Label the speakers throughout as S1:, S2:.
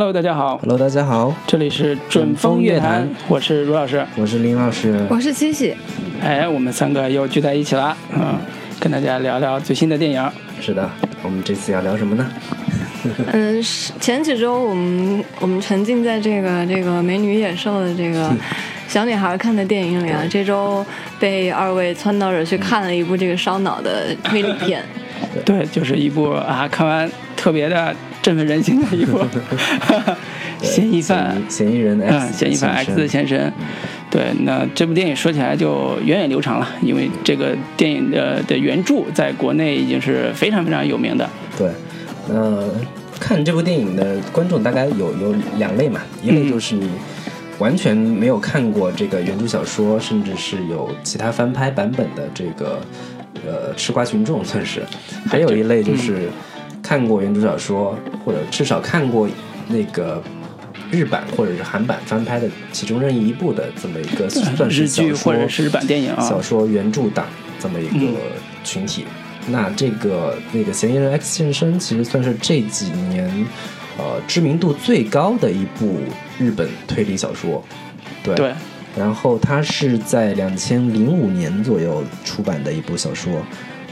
S1: Hello，大家好
S2: ，Hello，大家好，
S1: 这里是准风乐坛，我是卢老师，
S2: 我是林老师，
S3: 我是七喜。
S1: 哎，我们三个又聚在一起了，嗯，跟大家聊聊最新的电影。
S2: 是的，我们这次要聊什么呢？
S3: 嗯，是前几周我们我们沉浸在这个这个美女野兽的这个 小女孩看的电影里啊，这周被二位撺掇着去看了一部这个烧脑的推理片。
S1: 对，就是一部啊，看完特别的振奋人心的一部 嫌疑犯，
S2: 嫌疑人 X，
S1: 嗯，嫌疑犯 X 的现身。对，那这部电影说起来就源远流长了，因为这个电影的的原著在国内已经是非常非常有名的。
S2: 对，呃看这部电影的观众大概有有两类嘛，一类就是你完全没有看过这个原著小说，甚至是有其他翻拍版本的这个呃吃瓜群众算是；还有一类就是看过原著小说，或者至少看过那个。日版或者是韩版翻拍的其中任意一部的这么一个算是
S1: 日剧或者是日版电影啊，
S2: 小说原著党这么一个群体。嗯、那这个那个嫌疑人 X 现身，其实算是这几年呃知名度最高的一部日本推理小说。对。
S1: 对
S2: 然后它是在两千零五年左右出版的一部小说。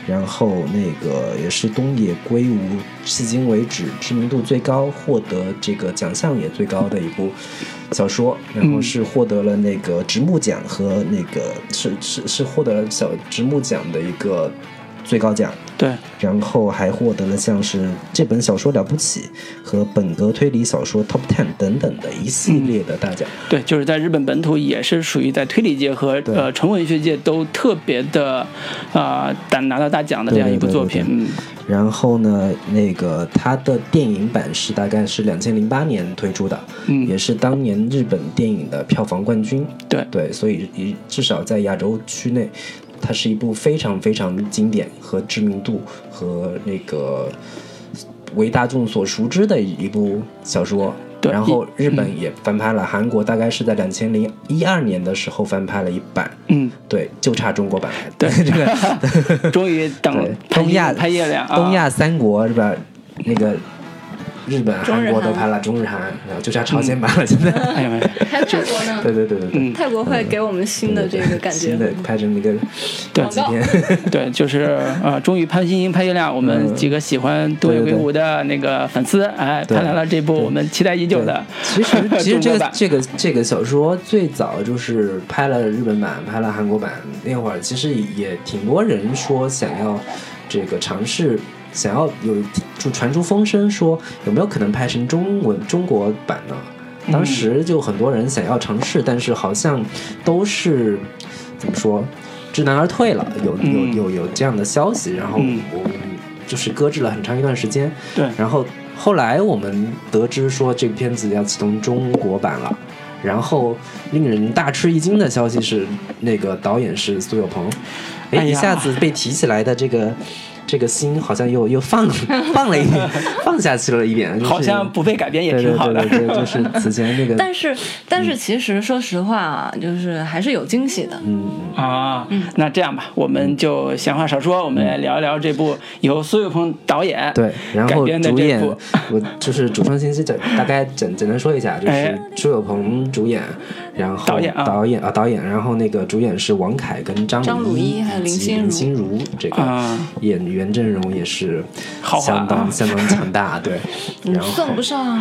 S2: 然后那个也是东野圭吾迄今为止知名度最高、获得这个奖项也最高的一部小说，然后是获得了那个直木奖和那个是是是获得小直木奖的一个最高奖。
S1: 对，
S2: 然后还获得了像是这本小说了不起和本格推理小说 Top Ten 等等的一系列的大奖。
S1: 嗯、对，就是在日本本土也是属于在推理界和呃纯文学界都特别的啊胆、呃、拿到大奖的这样一部作品。
S2: 嗯。然后呢，那个它的电影版是大概是两千零八年推出的，
S1: 嗯，
S2: 也是当年日本电影的票房冠军。
S1: 对
S2: 对，所以至少在亚洲区内。它是一部非常非常经典和知名度和那个为大众所熟知的一部小说。
S1: 对，
S2: 然后日本也翻拍了，韩、嗯、国大概是在两千零一二年的时候翻拍了一版。
S1: 嗯，
S2: 对，就差中国版。
S1: 对，
S2: 这个
S1: 终于等
S2: 东亚
S1: 拍月亮，
S2: 东亚三国是吧？那个。日本、韩国都拍了中日韩，然后就差朝鲜版了。现在，
S1: 哎呀妈呀！
S3: 还有泰国呢？
S2: 对对对对对，
S1: 嗯、
S3: 泰国会给我们新的这个感觉。
S2: 新的拍成那个
S1: 对
S2: 几天，
S1: 对，就是呃，终于潘星星拍月亮，我们几个喜欢东野圭吾的那个粉丝，哎，拍来了这部我们期待已久的。
S2: 其实 其实这个这个这个小说最早就是拍了日本版，拍了韩国版，那会儿其实也挺多人说想要这个尝试。想要有就传出风声说有没有可能拍成中文中国版呢？当时就很多人想要尝试，但是好像都是怎么说知难而退了，有有有有这样的消息，然后我们就是搁置了很长一段时间。
S1: 对，
S2: 然后后来我们得知说这个片子要启动中国版了。然后令人大吃一惊的消息是，那个导演是苏有朋，哎，一下子被提起来的这个。这个心好像又又放 放了一点放下去了一点，就是、
S1: 好像不被改变也挺好的。
S2: 对对对，就是此前那个。
S3: 但是但是其实说实话啊，就是还是有惊喜的。
S2: 嗯
S1: 啊，嗯，那这样吧，我们就闲话少说，我们来聊一聊这部由苏有朋导演
S2: 对，然后主演
S1: 我
S2: 就是主创信息简大概简简单说一下，就是苏有朋主演，然后
S1: 导演啊
S2: 导演啊导演，然后那个主演是王凯跟张
S3: 张鲁
S2: 一
S3: 还有林
S2: 心
S3: 心
S2: 如这个演员。原阵容也是相当、
S1: 啊、
S2: 相当强大，对，然后
S3: 算不上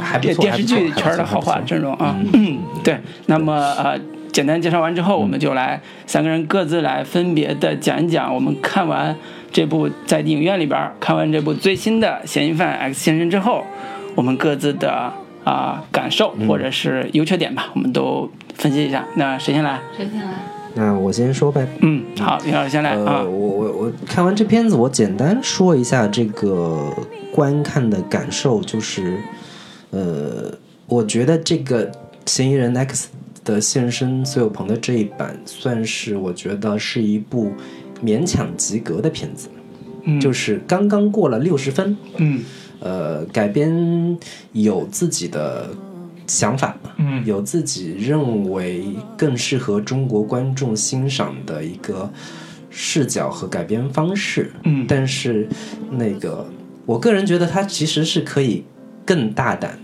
S2: 还不错，
S1: 电视剧圈的豪华阵容啊。嗯，对。那么呃，简单介绍完之后，我们就来三个人各自来分别的讲一讲，我们看完这部在影院里边看完这部最新的《嫌疑犯 X 先生》之后，我们各自的啊、呃、感受或者是优缺点吧，我们都分析一下。那谁先来？
S3: 谁先来？
S2: 那我先说呗。
S1: 嗯，好，林老师先来啊。
S2: 呃、我我我看完这片子，我简单说一下这个观看的感受，就是，呃，我觉得这个嫌疑人 X 的现身，苏有朋的这一版，算是我觉得是一部勉强及格的片子，
S1: 嗯、
S2: 就是刚刚过了六十分。
S1: 嗯，
S2: 呃，改编有自己的。想法，
S1: 嗯，
S2: 有自己认为更适合中国观众欣赏的一个视角和改编方式，
S1: 嗯，
S2: 但是那个我个人觉得它其实是可以更大胆、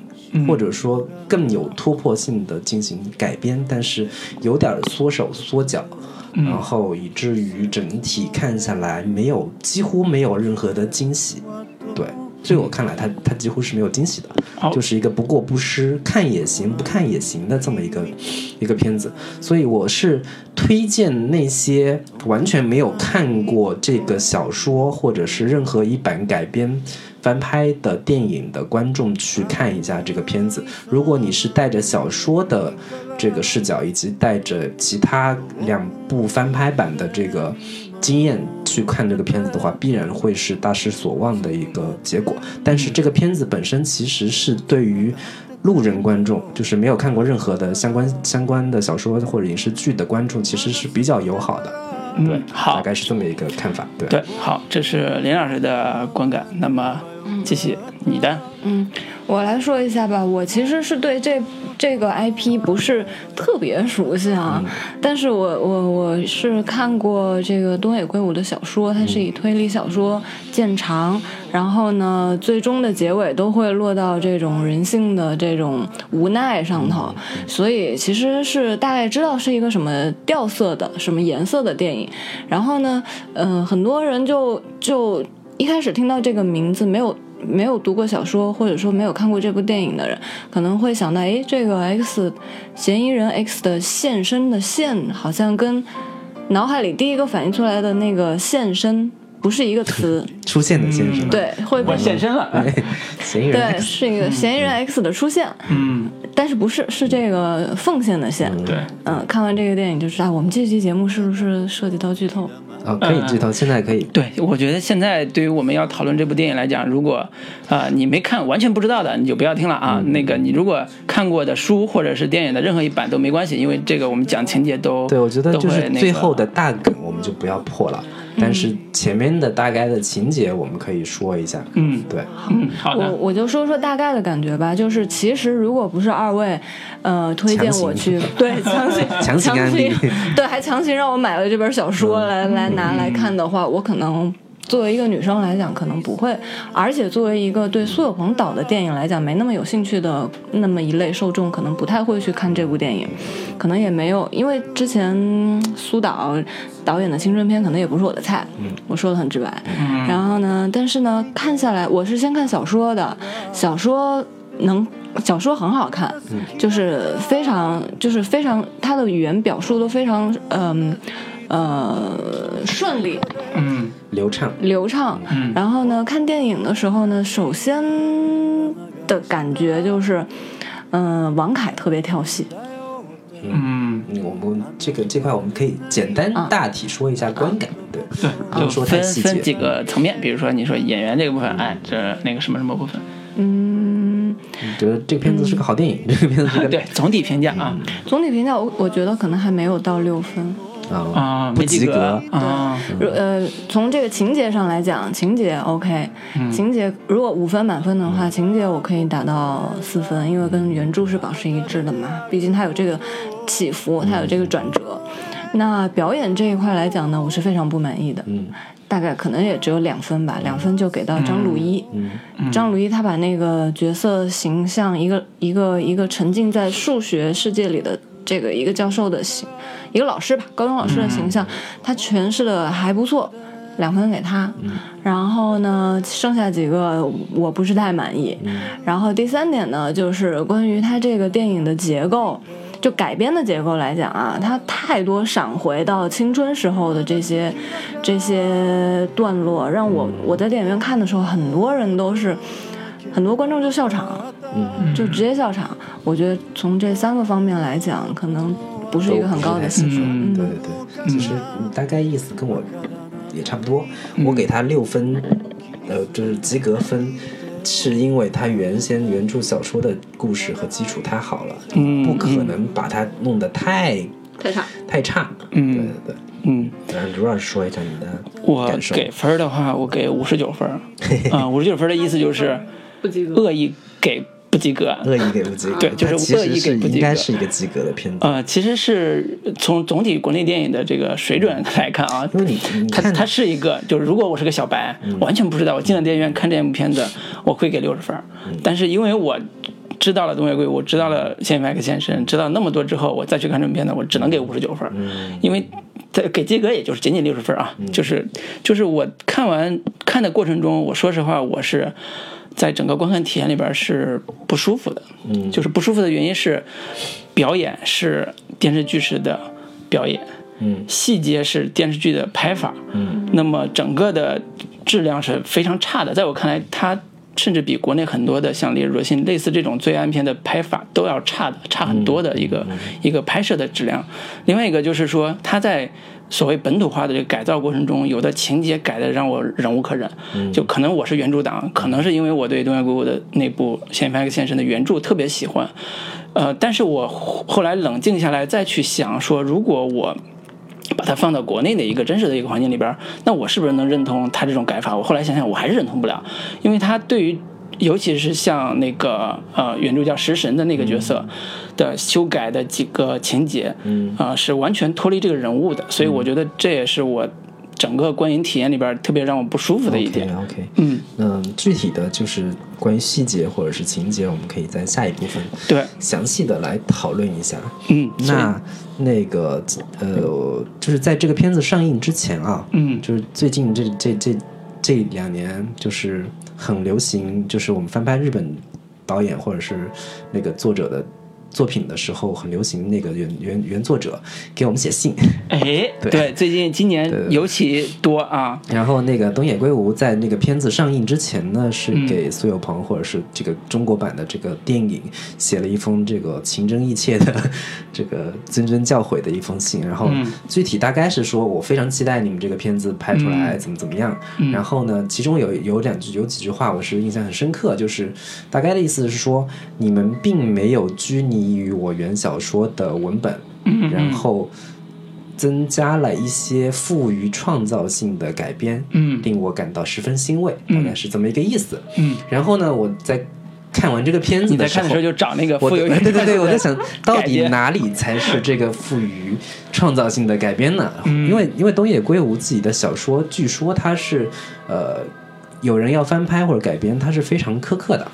S2: 或者说更有突破性的进行改编，但是有点缩手缩脚，然后以至于整体看下来没有几乎没有任何的惊喜。对，在我看来，它它几乎是没有惊喜的，就是一个不过不失，看也行，不看也行的这么一个一个片子。所以我是推荐那些完全没有看过这个小说或者是任何一版改编。翻拍的电影的观众去看一下这个片子。如果你是带着小说的这个视角，以及带着其他两部翻拍版的这个经验去看这个片子的话，必然会是大失所望的一个结果。但是这个片子本身其实是对于路人观众，就是没有看过任何的相关相关的小说或者影视剧的观众，其实是比较友好的。对，
S1: 好，
S2: 大概是这么一个看法。对，
S1: 对，好，这是林老师的观感。那么。继续你的，
S3: 嗯，我来说一下吧。我其实是对这这个 IP 不是特别熟悉啊，但是我我我是看过这个东野圭吾的小说，它是以推理小说见长，然后呢，最终的结尾都会落到这种人性的这种无奈上头，所以其实是大概知道是一个什么调色的、什么颜色的电影。然后呢，嗯，很多人就就。一开始听到这个名字，没有没有读过小说，或者说没有看过这部电影的人，可能会想到，哎，这个 X 嫌疑人 X 的现身的现，好像跟脑海里第一个反应出来的那个现身不是一个词。
S2: 出现的现身。
S3: 对，会
S1: 现身了。
S2: 嫌疑人。
S3: 对，是一个嫌疑人 X 的出现。
S1: 嗯。
S3: 但是不是是这个奉献的献？
S1: 对。
S3: 嗯，看完这个电影就知道，我们这期节目是不是涉及到剧透？
S2: 啊，可以剧透，现在可以。
S1: 对，我觉得现在对于我们要讨论这部电影来讲，如果啊你没看，完全不知道的，你就不要听了啊。那个你如果看过的书或者是电影的任何一版都没关系，因为这个我们讲情节都
S2: 对，我觉得就是最后的大梗我们就不要破了。但是前面的大概的情节我们可以说一下，
S1: 嗯，
S2: 对，
S1: 嗯，好
S3: 的，我我就说说大概的感觉吧。就是其实如果不是二位，呃，推荐我去，对，强行
S2: 强
S3: 行，对，还强行让我买了这本小说来来拿来看的话，我可能。作为一个女生来讲，可能不会；而且作为一个对苏有朋导的电影来讲没那么有兴趣的那么一类受众，可能不太会去看这部电影，可能也没有，因为之前苏导导演的青春片可能也不是我的菜。我说的很直白。然后呢，但是呢，看下来，我是先看小说的，小说能，小说很好看，就是非常，就是非常，他的语言表述都非常，嗯。呃，顺利，
S1: 嗯，
S2: 流畅，
S3: 流畅，
S1: 嗯，
S3: 然后呢，看电影的时候呢，首先的感觉就是，嗯，王凯特别跳戏，
S1: 嗯，
S2: 我们这个这块我们可以简单大体说一下观感，对，
S1: 对，就
S2: 说
S1: 分分几个层面，比如说你说演员这个部分，哎，这那个什么什么部分，
S3: 嗯，
S2: 觉得这个片子是个好电影，这个片子是个
S1: 对总体评价啊，
S3: 总体评价我我觉得可能还没有到六分。
S1: 啊，
S2: 不及格
S1: 啊！
S3: 呃，从这个情节上来讲，情节 OK，情节如果五分满分的话，情节我可以打到四分，因为跟原著是保持一致的嘛。毕竟它有这个起伏，它有这个转折。那表演这一块来讲呢，我是非常不满意的。
S2: 嗯，
S3: 大概可能也只有两分吧，两分就给到张鲁一。
S2: 嗯，
S3: 张鲁一他把那个角色形象，一个一个一个沉浸在数学世界里的这个一个教授的形。一个老师吧，高中老师的形象，他诠释的还不错，两分给他。然后呢，剩下几个我不是太满意。然后第三点呢，就是关于他这个电影的结构，就改编的结构来讲啊，它太多闪回到青春时候的这些这些段落，让我我在电影院看的时候，很多人都是很多观众就笑场，就直接笑场。我觉得从这三个方面来讲，可能。不是一个很高的系数，
S2: 对对对，其实大概意思跟我也差不多。我给他六分，呃，就是及格分，是因为他原先原著小说的故事和基础太好了，不可能把它弄得太
S3: 太差
S2: 太差。嗯，对对对，嗯。卢老师说一下你的
S1: 我给分的话，我给五十九分。啊，五十九分的意思就是
S3: 不及格，
S1: 恶意给。不及格，
S2: 恶意给不及格，
S1: 对，就是恶意给不及格，
S2: 应该是一个及格的片子。
S1: 呃，其实是从总体国内电影的这个水准来看啊，
S2: 因为你，
S1: 它它是一个，就是如果我是个小白，完全不知道，我进了电影院看这部片子，我会给六十分。但是因为我知道了东野圭吾，知道了谢麦克先生，知道那么多之后，我再去看这部片子，我只能给五十九分，因为给及格也就是仅仅六十分啊，就是就是我看完看的过程中，我说实话，我是在整个观看体验里边是不舒服的，
S2: 嗯。
S1: 就是不舒服的原因是表演是电视剧式的表演，
S2: 嗯。
S1: 细节是电视剧的拍法，
S2: 嗯。
S1: 那么整个的质量是非常差的，在我看来，它甚至比国内很多的像《烈日灼心》类似这种罪案片的拍法都要差的，差很多的一个、一个拍摄的质量。另外一个就是说，它在所谓本土化的这个改造过程中，有的情节改的让我忍无可忍。就可能我是原著党，可能是因为我对东野圭吾的那部《嫌疑犯 X 先生》的原著特别喜欢。呃，但是我后后来冷静下来再去想说，如果我把它放到国内的一个真实的一个环境里边，那我是不是能认同他这种改法？我后来想想，我还是认同不了，因为他对于尤其是像那个呃原著叫食神的那个角色的修改的几个情节，
S2: 嗯。
S1: 啊、是完全脱离这个人物的，所以我觉得这也是我整个观影体验里边特别让我不舒服的一点。
S2: OK
S1: 嗯，
S2: 嗯，具体的就是关于细节或者是情节，我们可以在下一部分
S1: 对，
S2: 详细的来讨论一下。
S1: 嗯，
S2: 那那个呃，就是在这个片子上映之前啊，
S1: 嗯。
S2: 就是最近这这这这两年，就是很流行，就是我们翻拍日本导演或者是那个作者的作品的时候，很流行那个原原原作者给我们写信，
S1: 哎，
S2: 对
S1: 对，最近今年尤其多啊，
S2: 然后那个东野圭吾在那个片子上映之前呢，是
S1: 嗯
S2: 给苏有朋或者是这个中国版的这个电影写了一封这个情真意切的 这个谆谆教诲的一封信。然后
S1: 嗯。
S2: 具体大概是说我非常期待你们这个片子拍出来
S1: 嗯。
S2: 怎么怎么样。
S1: 嗯。
S2: 然后呢，其中有有两句有几句话我是印象很深刻，就是大概的意思是说你们并没有拘泥于我原小说的文本，
S1: 嗯
S2: 然后。增加了一些富于创造性的改编，
S1: 嗯
S2: 令我感到十分欣慰，
S1: 嗯
S2: 大概是这么一个意思。
S1: 嗯，
S2: 然后呢，我在看完这个片子的时候，
S1: 你在看的时候就找那个富有
S2: 对对对，我在想到底哪里才是这个富于创造性的改编呢？
S1: 嗯
S2: 因为因为东野圭吾自己的小说，据说他是呃。有人要翻拍或者改编，他是非常苛刻的，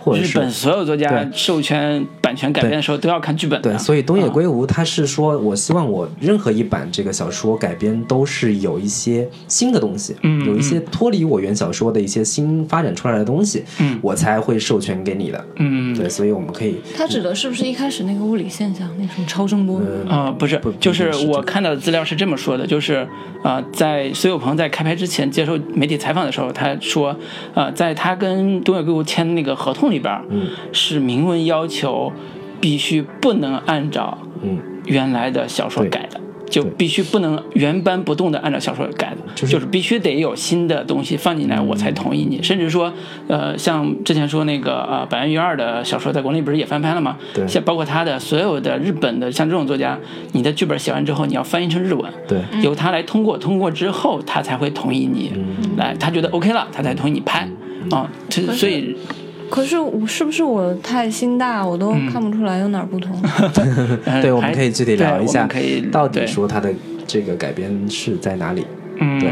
S2: 或者是
S1: 日本所有作家授权版权改编的时候都要看剧本的。
S2: 对，所以东野
S1: 啊
S2: 圭吾他是说，我希望我任何一版这个小说改编都是有一些新的东西，
S1: 嗯
S2: 有一些脱离我原小说的一些新发展出来的东西，
S1: 嗯
S2: 我才会授权给你的。
S1: 嗯
S2: 对，所以我们可以，
S3: 他指的是不是一开始那个物理现象，那什么超声波？
S2: 嗯、
S1: 啊、不是
S2: 不，
S1: 就是我看到的资料是这么说的，就是啊、在苏有朋在开拍之前接受媒体采访的时候，他说，呃，在他跟东野圭吾签那个合同里边，
S2: 嗯
S1: 是明文要求必须不能按照
S2: 嗯，
S1: 原来的小说改的。就必须不能原班不动的按照小说改的，
S2: 就是
S1: 必须得有新的东西放进来，我才同意你。甚至说，呃，像之前说那个呃板垣裕二的小说，在国内不是也翻拍了吗？
S2: 对
S1: 像包括他的所有的日本的像这种作家，你的剧本写完之后，你要翻译成日文，
S2: 对，
S1: 由他来通过，通过之后他才会同意你
S2: 嗯
S1: 来，他觉得 OK 了，他才同意你拍啊。这所以
S3: 可是我是不是我太心大，我都看不出来有哪儿不同？
S1: 呃
S2: 对，我们可以具体聊一下
S1: 可以，
S2: 到底说它的这个改编是在哪里。
S1: 嗯。
S2: 对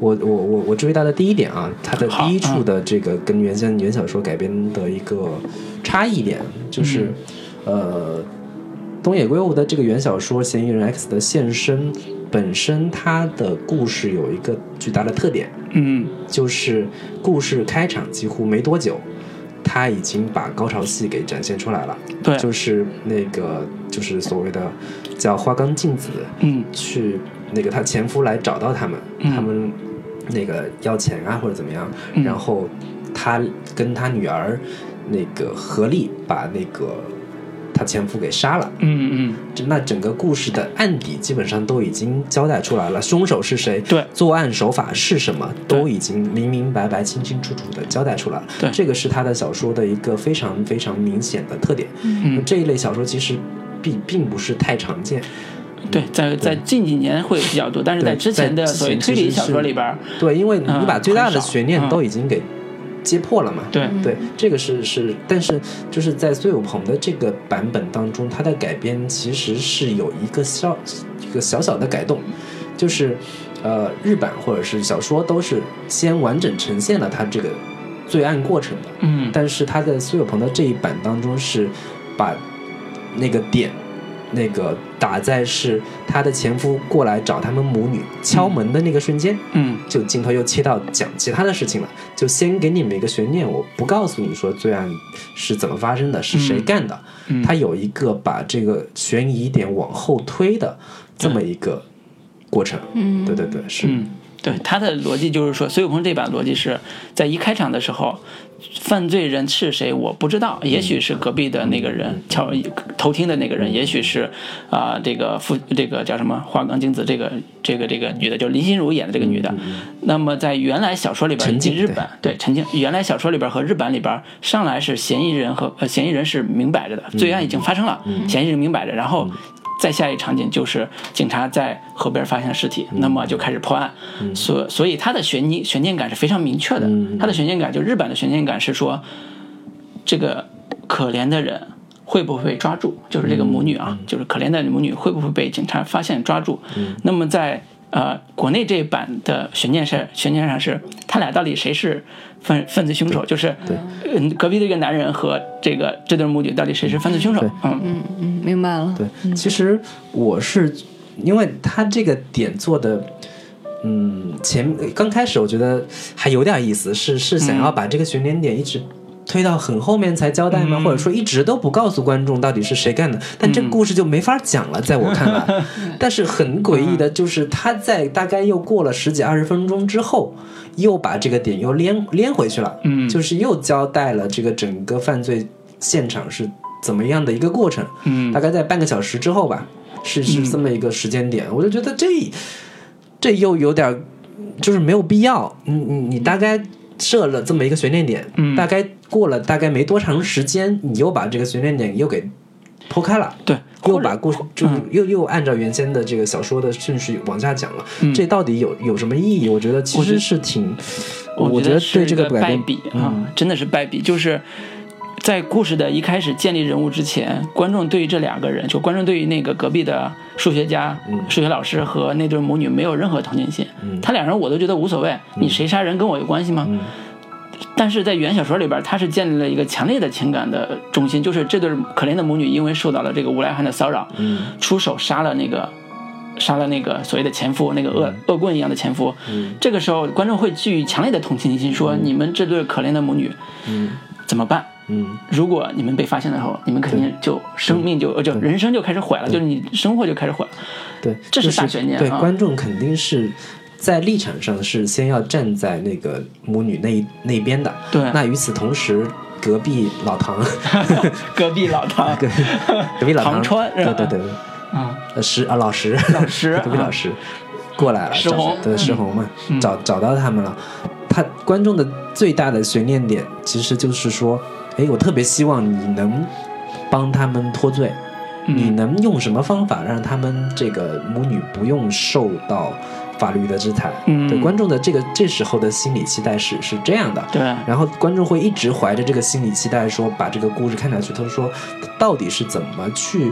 S2: 我我我我注意到的第一点啊，它的第一处的这个跟原先原小说改编的一个差异点，就是、
S1: 嗯。
S2: 呃，东野圭吾的这个原小说《嫌疑人 X 的现身》本身它的故事有一个巨大的特点，
S1: 嗯。
S2: 就是故事开场几乎没多久，他已经把高潮戏给展现出来了，
S1: 对。
S2: 就是那个就是所谓的叫花冈镜子，
S1: 嗯。
S2: 去那个她前夫来找到他们，
S1: 嗯。
S2: 他们那个要钱啊或者怎么样，
S1: 嗯。
S2: 然后他跟他女儿那个合力把那个他前夫给杀了。
S1: 嗯嗯
S2: 嗯那整个故事的案底基本上都已经交代出来了，凶手是谁，
S1: 对
S2: 作案手法是什么，都已经明明白白、清清楚楚的交代出来了。
S1: 对
S2: 这个是他的小说的一个非常非常明显的特点。
S1: 嗯，
S2: 这一类小说其实并并不是太常见。
S1: 对，在在近几年会比较多，但是在之前的所谓推理小说里边儿，
S2: 对，因为你
S1: 嗯
S2: 把最大的悬念
S1: 嗯
S2: 都已经给揭破了嘛。
S1: 对
S2: 对，这个是是，但是就是在苏有朋的这个版本当中，他的改编其实是有一个小一个小小的改动，就是呃，日版或者是小说都是先完整呈现了他这个罪案过程的。
S1: 嗯，
S2: 但是他在苏有朋的这一版当中是把那个点。那个打在是她的前夫过来找他们母女敲门的那个瞬间，
S1: 嗯，
S2: 就镜头又切到讲其他的事情了，就先给你们一个悬念，我不告诉你说罪案是怎么发生的，是谁干的，嗯。他有一个把这个悬疑点往后推的这么一个过程，
S3: 嗯，
S2: 对对对，是，
S1: 对他的逻辑就是说，苏有朋这版逻辑是在一开场的时候。犯罪人是谁？我不知道，也许是隔壁的那个人敲偷听的那个人，也许是啊，这个父这个叫什么花冈京子这个这个这个女的，就是林心如演的这个女的。那么在原来小说里边，日本对陈静，原来小说里边和日本里边上来是嫌疑人和呃嫌疑人是明摆着的，罪案已经发生了，嫌疑人明摆着，然后。再下一场景就是警察在河边发现尸体，那么就开始破案，所所以它的悬念悬念感是非常明确的。他的悬念感就日版的悬念感是说，这个可怜的人会不会被抓住？就是这个母女啊，就是可怜的母女会不会被警察发现抓住？那么在。呃，国内这一版的悬念是悬念上是他俩到底谁是犯犯罪凶手？就是嗯，隔壁的一个男人和这个这对母女到底谁是犯罪凶手？
S3: 嗯嗯嗯，明白了。
S2: 对，其实我是因为他这个点做的，嗯，前刚开始我觉得还有点意思，是是想要把这个悬念点一直。推到很后面才交代吗？或者说一直都不告诉观众到底是谁干的？但这个故事就没法讲了，在我看来。但是很诡异的就是，他在大概又过了十几二十分钟之后，又把这个点又连连回去了。
S1: 嗯，
S2: 就是又交代了这个整个犯罪现场是怎么样的一个过程。
S1: 嗯，
S2: 大概在半个小时之后吧，是是这么一个时间点。我就觉得这这又有点就是没有必要。你你你大概。设了这么一个悬念点，大概过了大概没多长时间，你又把这个悬念点又给剖开了，
S1: 对，
S2: 又把故事就又又按照原先的这个小说的顺序往下讲了，这到底有有什么意义？我觉得其实是挺，我
S1: 觉
S2: 得对这
S1: 个
S2: 败
S1: 笔啊，真的是败笔，就是。在故事的一开始建立人物之前，观众对于这两个人，就观众对于那个隔壁的数学家、数学老师和那对母女没有任何同情心。他俩人我都觉得无所谓，你谁杀人跟我有关系吗？但是在原小说里边，他是建立了一个强烈的情感的中心，就是这对可怜的母女因为受到了这个无赖汉的骚扰，出手杀了那个杀了那个所谓的前夫，那个恶恶棍一样的前夫。这个时候，观众会基于强烈的同情心，说你们这对可怜的母女怎么办？
S2: 嗯，
S1: 如果你们被发现的时候，你们肯定就生命就就人生就开始毁了，就是你生活就开始毁了。
S2: 对，
S1: 这
S2: 是
S1: 大悬念。
S2: 对，观众肯定是在立场上是先要站在那个母女那那边的。
S1: 对。
S2: 那与此同时，隔壁老唐，
S1: 隔壁老唐，
S2: 隔壁老唐。
S1: 川，
S2: 对对对，
S1: 啊，
S2: 石啊老石，
S1: 老石，
S2: 隔壁老石。过来了，
S1: 石红，
S2: 对石红嘛，找找到他们了。他观众的最大的悬念点，其实就是说。哎，我特别希望你能帮他们脱罪，你能用什么方法让他们这个母女不用受到法律的制裁？嗯对观众的这个这时候的心理期待是是这样的。
S1: 对，
S2: 然后观众会一直怀着这个心理期待，说把这个故事看下去。他说，到底是怎么去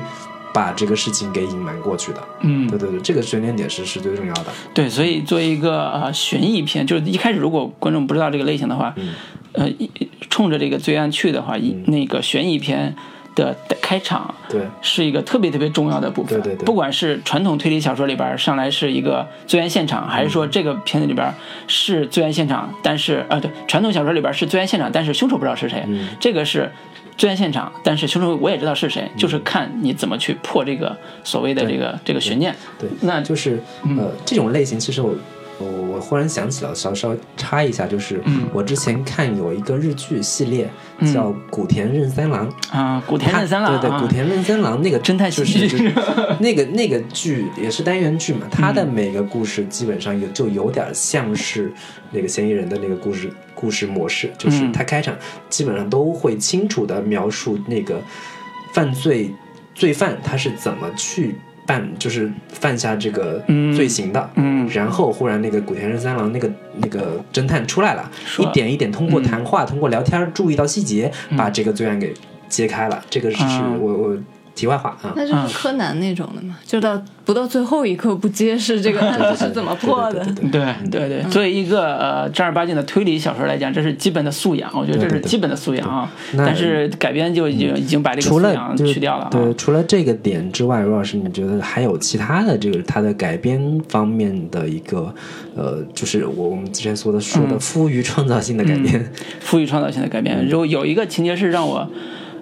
S2: 把这个事情给隐瞒过去的？
S1: 嗯，
S2: 对对对，这个悬念点是是最重要的。
S1: 对，所以作为一个呃悬疑片，就是一开始如果观众不知道这个类型的话。嗯呃，冲着这个罪案去的话，那个悬疑片的开场，
S2: 对，
S1: 是一个特别特别重要的部分。
S2: 对对对，
S1: 不管是传统推理小说里边上来是一个罪案现场，还是说这个片子里边是罪案现场，但是啊，对，传统小说里边是罪案现场，但是凶手不知道是谁。这个是罪案现场，但是凶手我也知道是谁，就是看你怎么去破这个所谓的这个这个悬念。
S2: 对，
S1: 那
S2: 就是呃，这种类型其实我。我我忽然想起了，稍稍插一下，就是我之前看有一个日剧系列叫《古田任三郎》
S1: 啊，古田任三郎，
S2: 对对，古田任三郎那个
S1: 侦探
S2: 喜剧，那个那个剧也是单元剧嘛，他的每个故事基本上有就有点像是那个嫌疑人的那个故事故事模式，就是他开场基本上都会清楚的描述那个犯罪罪犯他是怎么去。犯就是犯下这个罪行的，
S1: 嗯，
S2: 然后忽然那个古田任三郎那个那个侦探出来了，一点一点通过谈话，通过聊天，注意到细节，把这个罪案给揭开了。这个是我我题外话啊，
S3: 那就是柯南那种的嘛，就到不到最后一刻不揭示这个 案子是怎么破的。
S1: 对对对，作为一个呃正儿八经的推理小说来讲，这是基本的素养，我觉得这是基本的素养啊。但是改编就已经已经把这个素养去掉了。
S2: 对，除了这个点之外，罗老师，你觉得还有其他的这个它的改编方面的一个呃，就是我我们之前说的说的富于创造性的改编，
S1: 富于创造性的改编，如果有一个情节是让我。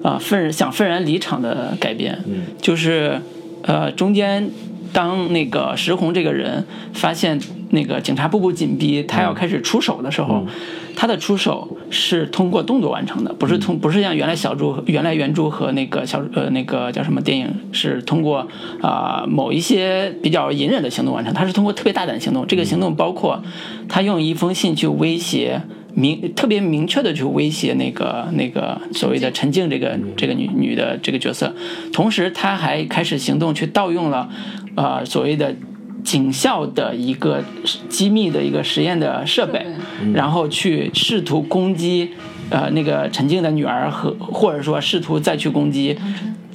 S1: 啊，愤想愤然离场的改编，就是，呃，中间当那个石红这个人发现那个警察步步紧逼，他要开始出手的时候，他的出手是通过动作完成的，不是通，不是像原来小猪原来原著和那个小呃那个叫什么电影是通过啊某一些比较隐忍的行动完成，他是通过特别大胆的行动，这个行动包括他用一封信去威胁。明特别明确的去威胁那个那个所谓的陈静这个这个女女的这个角色，同时他还开始行动去盗用了，呃所谓的警校的一个机密的一个实验的设备，然后去试图攻击呃那个陈静的女儿和或者说试图再去攻击。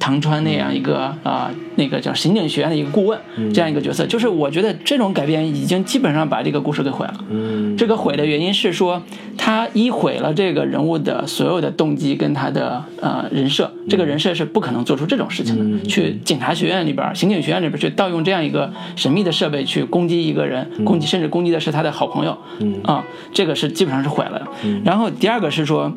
S1: 唐川那样一个啊，那个叫刑警学院的一个顾问，这样一个角色，就是我觉得这种改编已经基本上把这个故事给毁了。嗯，这个毁的原因是说，他一毁了这个人物的所有的动机跟他的呃人设，这个人设是不可能做出这种事情的，去警察学院里边、刑警学院里边去盗用这样一个神秘的设备去攻击一个人，攻击甚至攻击的是他的好朋友。嗯。啊，这个是基本上是毁了。然后第二个是说。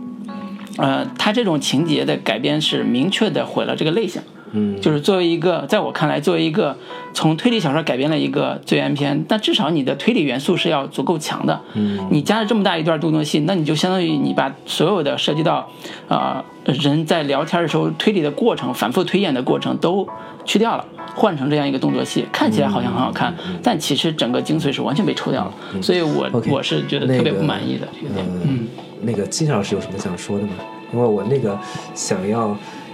S1: 呃，他这种情节的改编是明确的毁了这个类型，嗯，就是作为一个，在我看来，作为一个从推理小说改编了一个罪案片，但至少你的推理元素是要足够强的，嗯，你加了这么大一段动作戏，那你就相当于你把所有的涉及到，啊，人在聊天的时候推理的过程、反复推演的过程都去掉了，换成这样一个动作戏，看起来好像很好看，但其实整个精髓是完全被抽掉了，所以我我是觉得特别不满意的这个点，嗯。
S2: 那个金老师有什么想说的吗？因为我那个想要，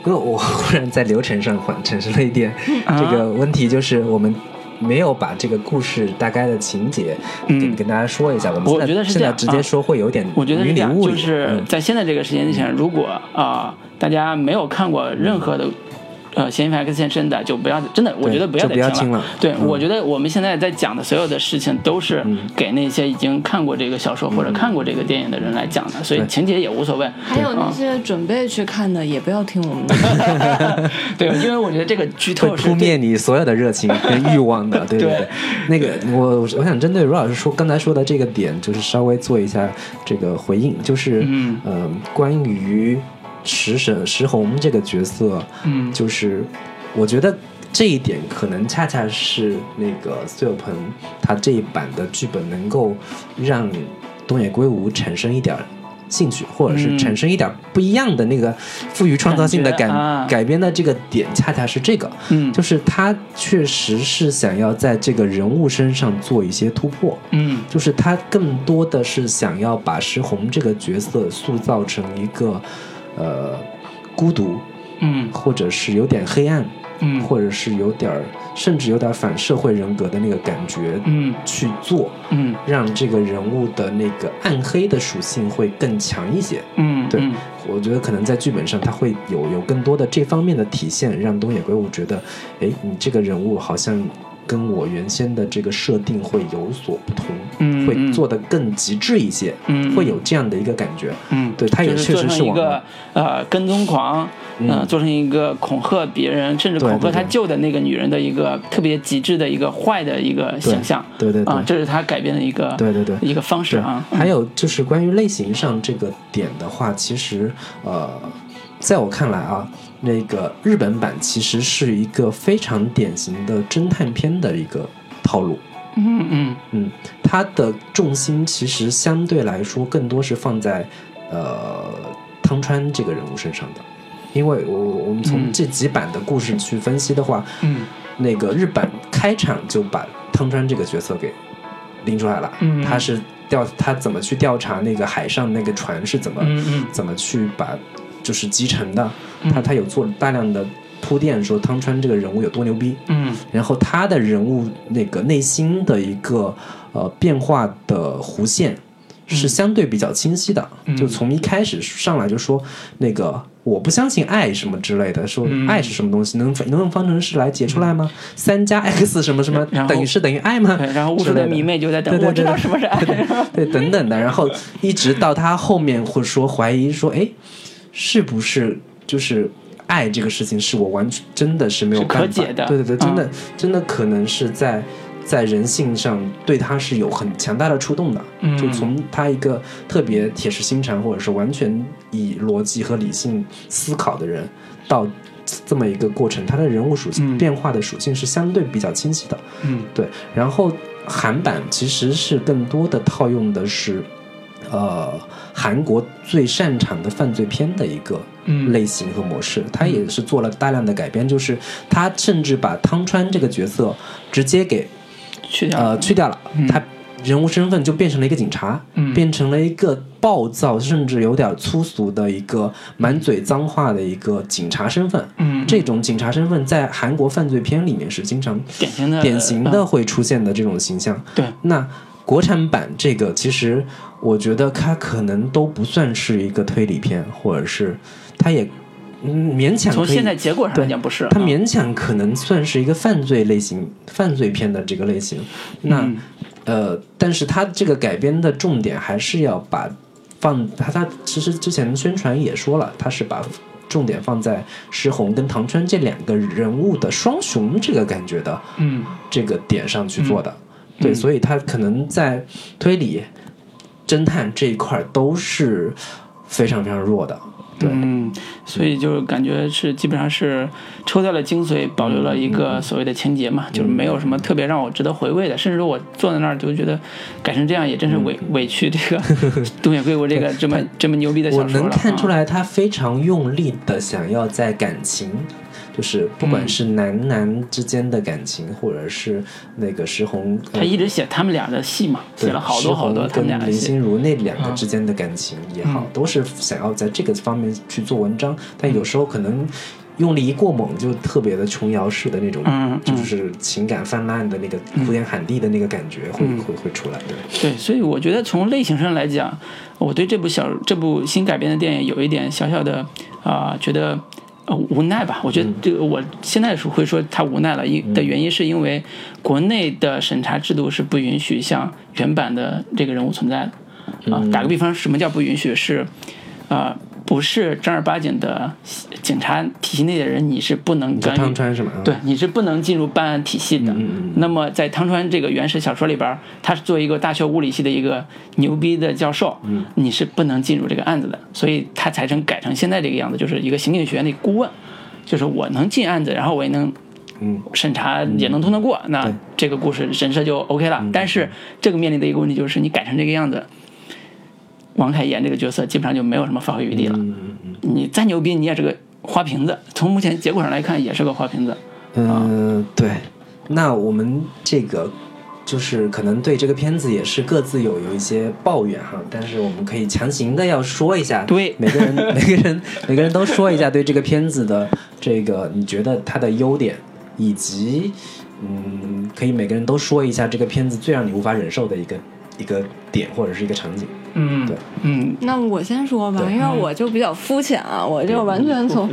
S2: 因为我 忽然在流程上产生了一点这个问题，就是我们没有把这个故事大概的情节跟跟大家说一下。我们
S1: 我觉得是
S2: 这样，直接说会有点
S1: 我觉得是这样，就是在现在这个时间点，如果啊大家没有看过任何的。呃，嫌疑犯 X 现身的就不要真的，我觉得不要再
S2: 听了。
S1: 对，我觉得我们现在在讲的所有的事情都是给那些已经看过这个小说或者看过这个电影的人来讲的，所以情节也无所谓。
S3: 还有那些准备去看的，也不要听我们的。
S1: 对，因为我觉得这个剧透
S2: 是扑灭你所有的热情跟欲望的。对对对。那个，我我想针对卢老师说刚才说的这个点，就是稍微做一下这个回应，就是嗯，关于。石神石红这个角色，嗯，就是我觉得这一点可能恰恰是那个苏有朋他这一版的剧本能够让东野圭吾产生一点兴趣，或者是产生一点不一样的那个富于创造性的改改编的这个点，恰恰是这个，嗯，就是他确实是想要在这个人物身上做一些突破，嗯，就是他更多的是想要把石红这个角色塑造成一个。呃，孤独，嗯，或者是有点黑暗，嗯，或者是有点儿，甚至有点反社会人格的那个感觉，嗯，去做，嗯，让这个人物的那个暗黑的属性会更强一些，嗯，对，我觉得可能在剧本上他会有有更多的这方面的体现，让东野圭吾觉得，哎，你这个人物好像。跟我原先的这个设定会有所不同，嗯，会做的更极致一些，嗯，会有这样的一个感觉，嗯，对，他也确实是
S1: 一个呃跟踪狂，嗯，做成一个恐吓别人，甚至恐吓他救的那个女人的一个特别极致的一个坏的一个形象，
S2: 对对
S1: 啊，这是他改编的一个，
S2: 对对对，
S1: 一个方式啊。
S2: 还有就是关于类型上这个点的话，其实呃，在我看来啊。那个日本版其实是一个非常典型的侦探片的一个套路，嗯嗯。嗯，它的重心其实相对来说更多是放在呃汤川这个人物身上的，因为我我们从这几版的故事去分析的话，嗯，那个日版开场就把汤川这个角色给拎出来了，嗯，他是调他怎么去调查那个海上那个船是怎么嗯嗯。怎么去把。就是集成的，他他有做大量的铺垫，说汤川这个人物有多牛逼，嗯，然后他的人物那个内心的一个呃变化的弧线是相对比较清晰的，就从一开始上来就说那个我不相信爱什么之类的，说爱是什么东西，能能用方程式来解出来吗？三加 x 什么什么等于是等于爱吗？
S1: 然后物质的迷妹就在等，
S2: 我
S1: 知道什么是爱，
S2: 对等等的，然后一直到他后面会说怀疑说，哎，是不是就是爱这个事情是我完全真的是没有办
S1: 法
S2: 的，对对对，真的真的可能是在。在人性上对他是有很强大的触动的，就从他一个特别铁石心肠，或者是完全以逻辑和理性思考的人，到这么一个过程，他的人物属性变化的属性是相对比较清晰的。
S1: 嗯，
S2: 对。然后韩版其实是更多的套用的是，呃，韩国最擅长的犯罪片的一个类型和模式，他也是做了大量的改编，就是他甚至把汤川这个角色直接给。
S1: 去掉
S2: 呃，去掉了，他人物身份就变成了一个警察，变成了一个暴躁甚至有点粗俗的一个满嘴脏话的一个警察身份。
S1: 嗯，
S2: 这种警察身份在韩国犯罪片里面是经常
S1: 典型的
S2: 典型的会出现的这种形象。
S1: 对，
S2: 那国产版这个其实我觉得它可能都不算是一个推理片，或者是它也。嗯，勉强
S1: 从现在结果上来讲不是，
S2: 它勉强可能算是一个犯罪类型、犯罪片的这个类型。那呃，但是它这个改编的重点还是要把放它，它其实之前宣传也说了，它是把重点放在石红跟唐川这两个人物的双雄这个感觉的，
S1: 嗯，
S2: 这个点上去做的。对，所以它可能在推理、侦探这一块都是非常非常弱的。
S1: 对嗯，所以就感觉是基本上是抽掉了精髓，保留了一个所谓的情节嘛，就是没有什么特别让我值得回味的。甚至我坐在那儿就觉得改成这样也真是委委屈这个东野圭吾这个这么 这么牛逼的小说
S2: 了。我能看出来他非常用力的想要在感情。就是不管是男男之间的感情，或者是那个石红，
S1: 他一直写他们俩的戏嘛，写了好多好多他们俩
S2: 林心如那两个之间的感情也好，都是想要在这个方面去做文章。但有时候可能用力一过猛，就特别的琼瑶式的那种，就是情感泛滥的那个哭天喊地的那个感觉会会会出来。对，
S1: 对，所以我觉得从类型上来讲，我对这部小这部新改编的电影有一点小小的啊，觉得。呃，无奈吧，我觉得这个我现在是会说他无奈了，因的原因是因为国内的审查制度是不允许像原版的这个人物存在的啊。打个比方，什么叫不允许？是啊。不是正儿八经的警察体系内的人，你是不能干预。
S2: 汤川是吗？
S1: 对，你是不能进入办案体系的。那么在汤川这个原始小说里边，他是作为一个大学物理系的一个牛逼的教授，你是不能进入这个案子的。所以他才成改成现在这个样子，就是一个刑警学院的顾问，就是我能进案子，然后我也能审查，也能通得过。那这个故事人设就 OK 了。但是这个面临的一个问题就是，你改成这个样子。王凯演这个角色基本上就没有什么发挥余地了。你再牛逼，你也是个花瓶子。从目前结果上来看，也是个花瓶子。
S2: 嗯，对。那我们这个就是可能对这个片子也是各自有有一些抱怨哈，但是我们可以强行的要说一下，
S1: 对
S2: 每个人 每个人每个人都说一下对这个片子的这个你觉得它的优点，以及嗯，可以每个人都说一下这个片子最让你无法忍受的一个一个点或者是一个场景。
S1: 嗯，
S2: 对，
S1: 嗯，
S3: 那我先说吧，因为我就比较肤浅啊，我就完全从，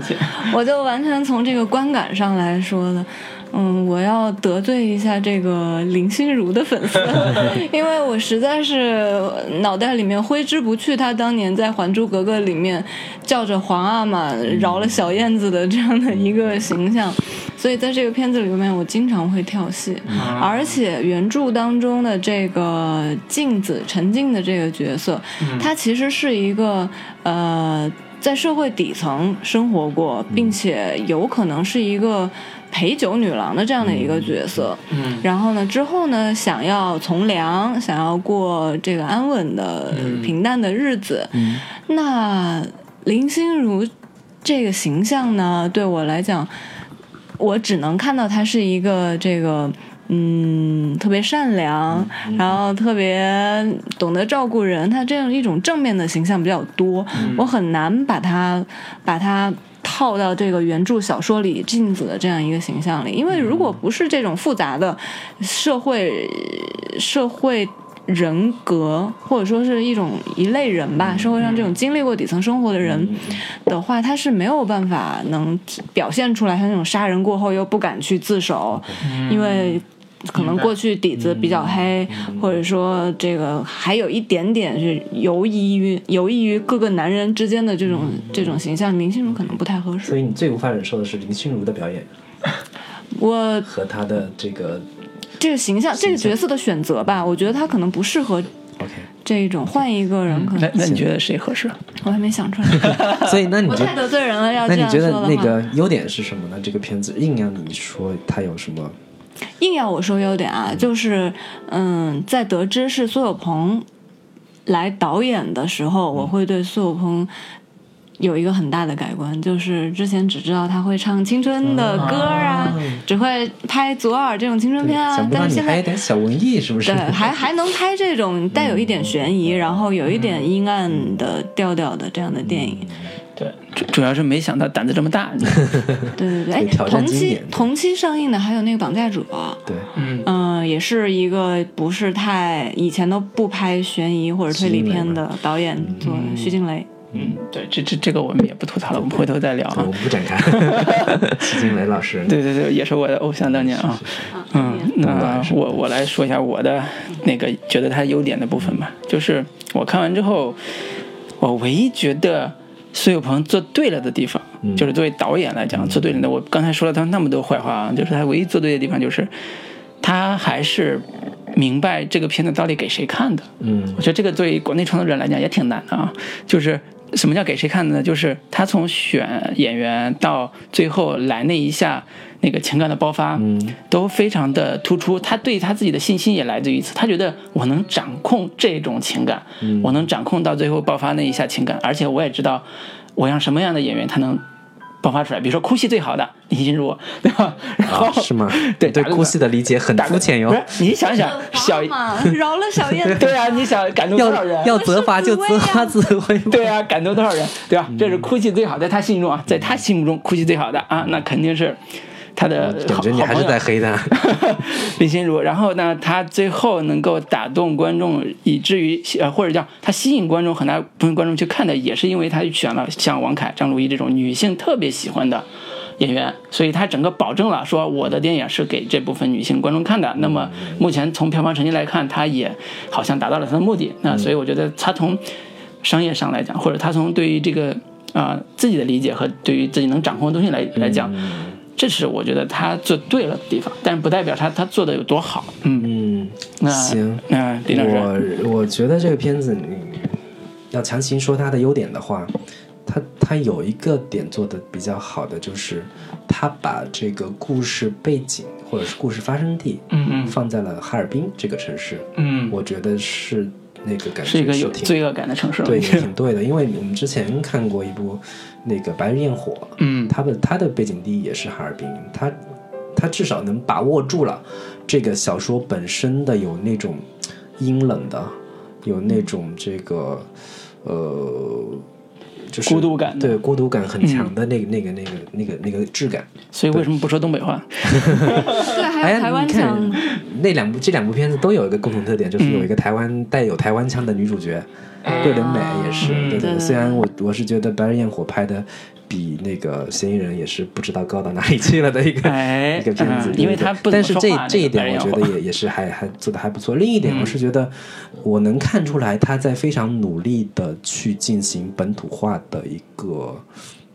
S3: 我就完全从这个观感上来说的。嗯，我要得罪一下这个林心如的粉丝，因为我实在是脑袋里面挥之不去，她当年在《还珠格格》里面叫着皇阿玛饶了小燕子的这样的一个形象，所以在这个片子里面，我经常会跳戏。而且原著当中的这个镜子陈静的这个角色，她其实是一个呃在社会底层生活过，并且有可能是一个。陪酒女郎的这样的一个角色，
S1: 嗯，
S3: 然后呢，之后呢，想要从良，想要过这个安稳的、平淡的日子，
S1: 嗯，
S3: 那林心如这个形象呢，对我来讲，我只能看到她是一个这个，嗯，特别善良，然后特别懂得照顾人，他这样一种正面的形象比较多，我很难把他把他。套到这个原著小说里镜子的这样一个形象里，因为如果不是这种复杂的社会社会人格，或者说是一种一类人吧，社会上这种经历过底层生活的人的话，他是没有办法能表现出来他那种杀人过后又不敢去自首，因为可能过去底子比较黑，或者说这个还有一点点是游移于游移于各个男人之间的这种这种形象，林心如可能不太合适。
S2: 所以你最无法忍受的是林心如的表演
S3: 我
S2: 和她的这个
S3: 这个形象，这个角色的选择吧，我觉得他可能不适合
S2: OK。
S3: 这一种，换一个人可能。
S1: 那那你觉得谁合适？
S3: 我还没想出来。
S2: 所以那你觉
S3: 我太得罪人了，要
S2: 那你觉得
S3: 这样说的话。
S2: 那个优点是什么呢？这个片子硬要你说它有什么？
S3: 硬要我说优点啊，就是嗯，在得知是苏有朋来导演的时候，我会对苏有朋有一个很大的改观，就是之前只知道他会唱青春的歌啊，只会拍左耳这种青春片啊但是现在。
S2: 还有点小文艺，是不是？
S3: 对，还还能拍这种带有一点悬疑，然后有一点阴暗的调调的这样的电影，
S1: 对，主主要是没想到胆子这么大。
S3: 对对 对，哎同期同期上映的还有那个《绑架者》，
S2: 对，
S1: 嗯，
S3: 嗯，也是一个不是太以前都不拍悬疑或者推理片的导演做，徐静蕾。
S1: 嗯，对，这这这个我们也不吐槽了，我们回头再聊啊
S2: 我们。不展开。徐静蕾老师，
S1: 对对对，也是我的偶像当年啊。嗯，那我我来说一下我的那个觉得他优点的部分吧，就是我看完之后，我唯一觉得苏有朋做对了的地方，就是作为导演来讲做对了的。我刚才说了他那么多坏话啊，就是他唯一做对的地方就是他还是明白这个片子到底给谁看的。
S2: 嗯
S1: 我觉得这个对于国内创作者来讲也挺难的啊。就是什么叫给谁看的呢？就是他从选演员到最后来那一下那个情感的爆发，
S2: 嗯
S1: 都非常的突出。他对他自己的信心也来自于此，他觉得我能掌控这种情感，
S2: 嗯
S1: 我能掌控到最后爆发那一下情感，而且我也知道我让什么样的演员他能。爆发出来，比如说哭戏最好的林心如，对吧？然后、
S2: 啊，是吗？
S1: 对
S2: 对哭戏的理解很肤浅哟
S1: 不。是，你想想，小
S3: 嘛，饶了小燕子。
S1: 对啊，你想感动多少人？
S2: 要要责罚就责罚自卫。
S1: 对啊，感动多少人，对吧？这是哭戏最好，在他心中啊，在他心目中哭戏最好的啊，那肯定是他的
S2: 感
S1: 好
S2: 觉你还是在黑他。
S1: 林心如。然后呢，他最后能够打动观众，以至于呃，或者叫他吸引观众很大部分观众去看的，也是因为他选了像王凯、张鲁一这种女性特别喜欢的。演员，所以他整个保证了说我的电影是给这部分女性观众看的。那么目前从票房成绩来看，他也好像达到了他的目的。那所以我觉得他从商业上来讲，或者他从对于这个啊、自己的理解和对于自己能掌控的东西来来讲，这是我觉得他做对了的地方，但是不代表他他做的有多好。嗯，
S2: 嗯，
S1: 那
S2: 行，
S1: 那李老师，
S2: 我我觉得这个片子，你要强行说它的优点的话，它它有一个点做的比较好的，就是它把这个故事背景或者是故事发生地，
S1: 嗯嗯
S2: 放在了哈尔滨这个城市，
S1: 嗯，
S2: 我觉得是那个感觉
S1: 是一个有罪恶感的城市。
S2: 对，也挺对的，因为我们之前看过一部那个《白日焰火》，
S1: 嗯
S2: 它的它的背景地也是哈尔滨，它它至少能把握住了这个小说本身的有那种阴冷的，有那种这个呃，就是
S1: 孤独感
S2: 对孤独感很强的那个、那个那个那个那个质感。
S1: 所以为什么不说东北话？
S3: 对，还
S2: 哎呀，
S3: 有台湾腔。
S2: 那两部这两部片子都有一个共同特点，就是有一个台湾带有台湾腔的女主角，桂纶镁也是。
S1: 嗯
S2: 对对，
S3: 对对
S2: 虽然我我是觉得《白日焰火》拍的比那个《嫌疑人》也是不知道高到哪里去了的一个、
S1: 哎
S2: 一个片子，
S1: 因为他不
S2: 但是这这一点我觉得也也是还还做的还不错。另一点我是觉得我能看出来他在非常努力的去进行本土化的一个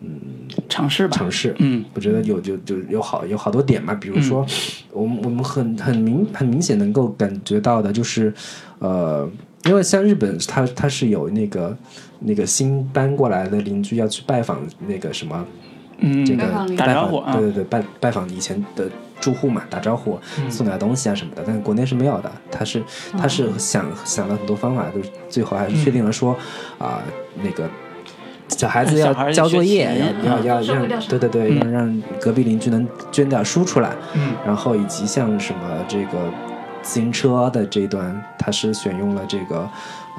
S2: 嗯
S1: 尝试吧。
S2: 尝试。
S1: 嗯
S2: 我觉得有就就有好有好多点嘛，比如说，我们我们很很明很明显能够感觉到的就是，呃，因为像日本，它它是有那个那个新搬过来的邻居要去拜访那个什么。
S1: 嗯，
S2: 这个
S1: 打，招呼啊。
S2: 对对对，拜拜访以前的住户嘛，打招呼，送点东西啊什么的。但是国内是没有的，他是他是想想了很多方法，就是最后还是确定了说啊、那个小孩子要交作业，要要要让对对对，
S1: 嗯。
S2: 要让隔壁邻居能捐点书出来，
S1: 嗯。
S2: 然后以及像什么这个自行车的这一段，他是选用了这个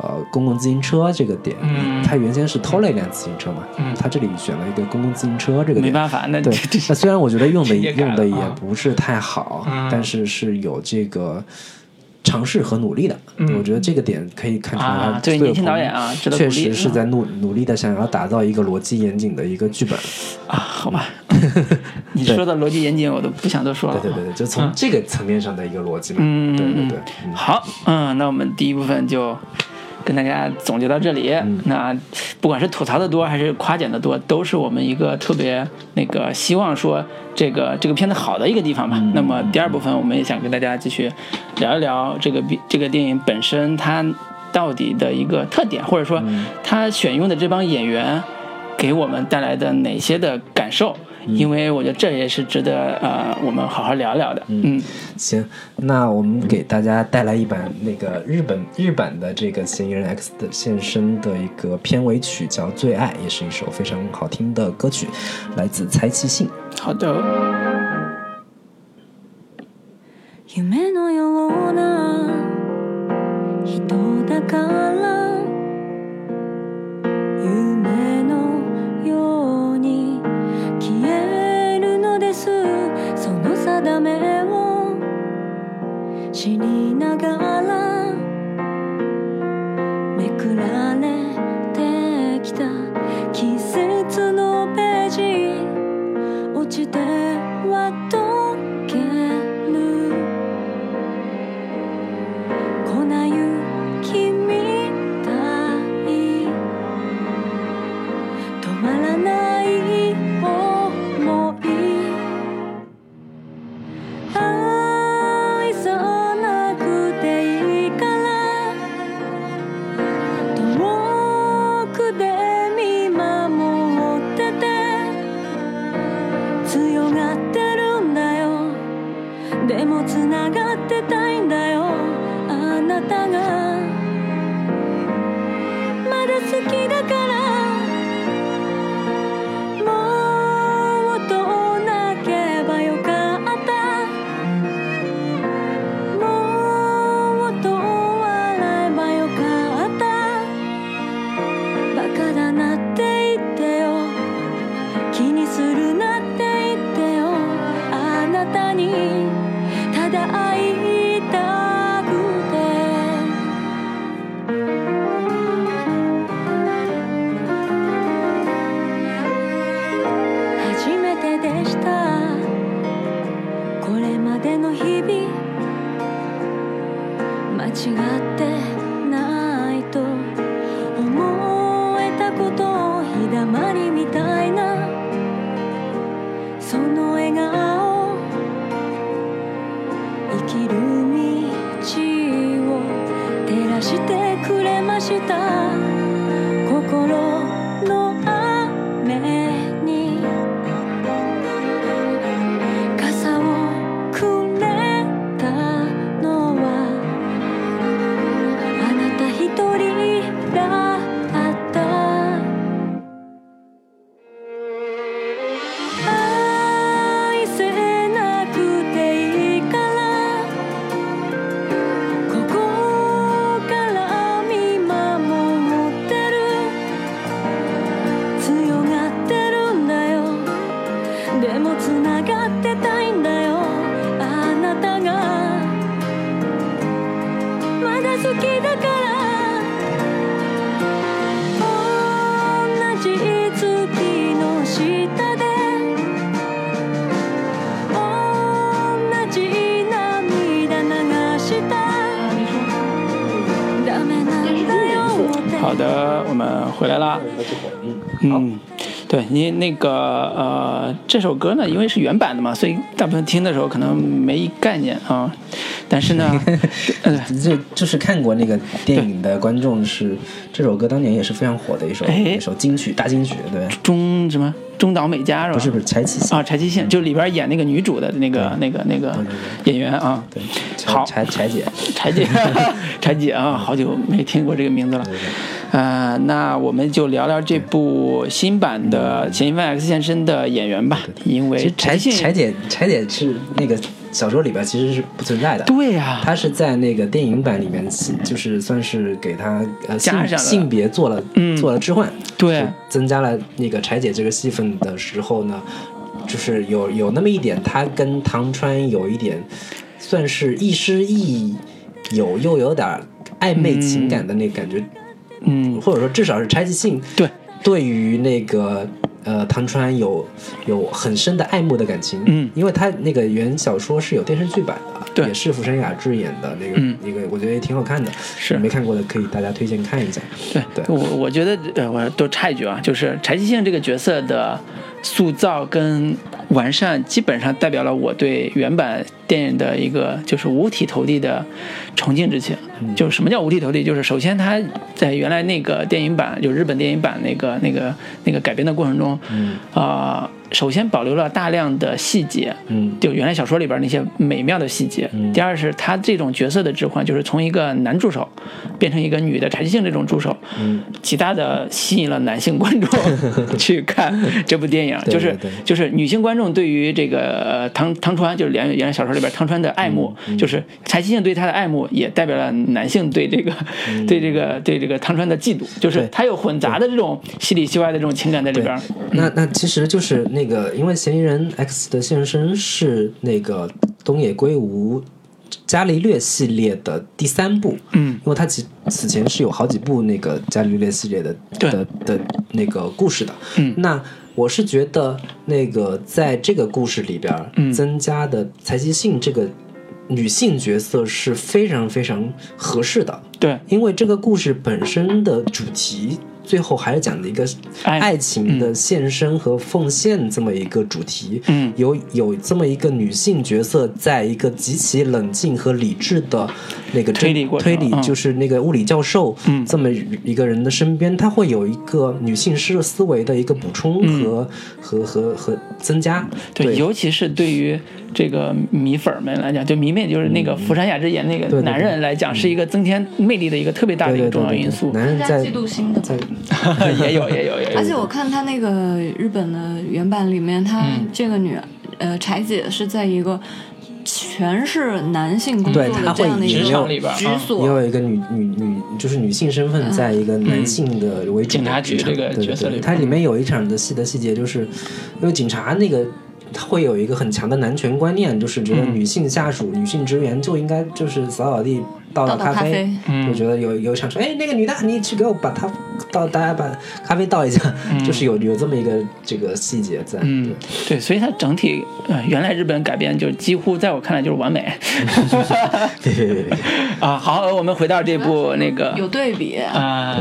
S2: 呃公共自行车这个点，
S1: 嗯。
S2: 他原先是偷了一辆自行车嘛，
S1: 嗯。
S2: 他这里选了一个公共自行车这个点，
S1: 没办法，那
S2: 对那虽然我觉得用的用的也
S1: 啊
S2: 不是太好，
S1: 嗯。
S2: 但是是有这个尝试和努力的。我觉得这个点可以看出来，
S1: 对年轻导演啊，
S2: 确实是在努努力的想要打造一个逻辑严谨的一个剧本
S1: 啊。好吧，你说的逻辑严谨，我都不想多说了。
S2: 对对对，就从这个层面上的一个逻辑嘛。
S1: 嗯，
S2: 对对对。
S1: 好，嗯，那我们第一部分就。跟大家总结到这里，那不管是吐槽的多还是夸奖的多，都是我们一个特别那个希望说这个这个片子好的一个地方吧。那么第二部分，我们也想跟大家继续聊一聊这个这个电影本身它到底的一个特点，或者说它选用的这帮演员给我们带来的哪些的感受。因为我觉得这也是值得呃我们好好聊聊的。嗯，
S2: 行，那我们给大家带来一版那个日本日版的这个《嫌疑人 X 的现身》的一个片尾曲，叫《最爱》，也是一首非常好听的歌曲，来自猜气信。
S1: 好的。
S4: 定めを知りながらめくられてきた季節のページ。落ちては溶知道。
S1: 那个呃，这首歌呢，因为是原版的嘛，所以大部分听的时候可能没概念啊。但是呢，呃，
S2: 这就是看过那个电影的观众是这首歌当年也是非常火的一首
S1: 哎。
S2: 一首金曲大金曲，对，
S1: 中什么？中岛美嘉是吧？
S2: 不是不是柴崎幸
S1: 啊，柴崎幸就里边演那个女主的那个那个那个演员啊。
S2: 对，
S1: 好。
S2: 柴柴姐，
S1: 柴姐，柴姐啊，好久没听过这个名字了。呃，那我们就聊聊这部新版的《嫌疑犯 X 现身》的演员吧，因为
S2: 其实柴柴姐柴姐是那个小说里边其实是不存在的，
S1: 对呀、
S2: 她是在那个电影版里面，就是算是给她呃性
S1: 加上了。
S2: 性别做了、
S1: 嗯。
S2: 做了置换，
S1: 对。
S2: 增加了那个柴姐这个戏份的时候呢，就是有有那么一点，她跟唐川有一点算是亦师亦友又有点暧昧情感的那感觉，
S1: 嗯，
S2: 或者说至少是柴崎幸
S1: 对，
S2: 对于那个呃唐川有有很深的爱慕的感情，
S1: 嗯。
S2: 因为他那个原小说是有电视剧版的，
S1: 对。
S2: 也是福山雅治演的那个、
S1: 嗯。
S2: 那个，我觉得也挺好看的，
S1: 是。
S2: 没看过的可以大家推荐看一下，
S1: 对
S2: 对。
S1: 我我觉得呃，我多插一句啊，就是柴崎幸这个角色的塑造跟完善，基本上代表了我对原版电影的一个就是五体投地的崇敬之情。就是什么叫五体投地？就是首先他在原来那个电影版，就日本电影版那个那个那个改编的过程中，
S2: 嗯。
S1: 啊、首先保留了大量的细节，
S2: 嗯。
S1: 就原来小说里边那些美妙的细节。
S2: 嗯。
S1: 第二是他这种角色的置换，就是从一个男助手变成一个女的柴崎幸这种助手，
S2: 嗯。
S1: 极大的吸引了男性观众 去看这部电影。
S2: 对
S1: 就是
S2: 对。对
S1: 就是女性观众对于这个呃汤汤川，就是原原来小说里边汤川的爱慕，
S2: 嗯
S1: 就是柴崎幸对他的爱慕，也代表了男性对这个、对这个对这个汤川的嫉妒，就是他有混杂的这种戏里戏外的这种情感在里边。
S2: 那那其实就是那个，因为嫌疑人 X 的现身是那个东野圭吾伽利略系列的第三部，
S1: 嗯，
S2: 因为他其此前是有好几部那个伽利略系列的
S1: 对。
S2: 的的那个故事的，
S1: 嗯。
S2: 那我是觉得那个在这个故事里边
S1: 嗯。
S2: 增加的柴崎幸这个女性角色是非常非常合适的，
S1: 对，
S2: 因为这个故事本身的主题，最后还是讲的一个
S1: 爱
S2: 爱情的献身和奉献这么一个主题。
S1: 嗯。
S2: 有有这么一个女性角色，在一个极其冷静和理智的那个
S1: 推理
S2: 推理
S1: 嗯。
S2: 就是那个物理教授，
S1: 嗯。
S2: 这么一个人的身边，他会有一个女性思思维的一个补充和、和和和增加。
S1: 嗯对，尤其是对于这个米粉儿们来讲，就迷妹就是那个福山雅治演那个男人来讲，是一个增添魅力的一个特别大的一个重要因素。
S2: 男人在
S3: 嫉妒心的
S2: 在
S1: 也有也有也有，
S3: 而且我看他那个日本的原版里面，他
S1: 嗯。
S3: 这个女、呃柴姐是在一个全是男性工作
S2: 对她
S3: 的这样的
S2: 会
S3: 一个
S1: 职场里边
S2: 也有一个女女女，就是女性身份，在一个男性的为主
S1: 警察
S2: 的
S1: 这个
S2: 对对
S1: 角色里
S2: 它里面有一场的戏的细节，就是因为警察那个。他会有一个很强的男权观念，就是觉得
S1: 嗯。
S2: 女性下属、女性职员就应该就是扫扫地、倒
S3: 咖
S2: 咖
S3: 啡
S1: 嗯
S2: 就觉得有有一场说，哎，那个女的，你去给我把她倒，大家把咖啡倒一下，就是有有这么一个这个细节在。
S1: 嗯，对，所以它整体呃，原来日本改编就几乎在我看来就是完美
S2: 对对对对对，
S1: 啊。好，我们回到这部那个
S3: 有对比。
S1: 啊、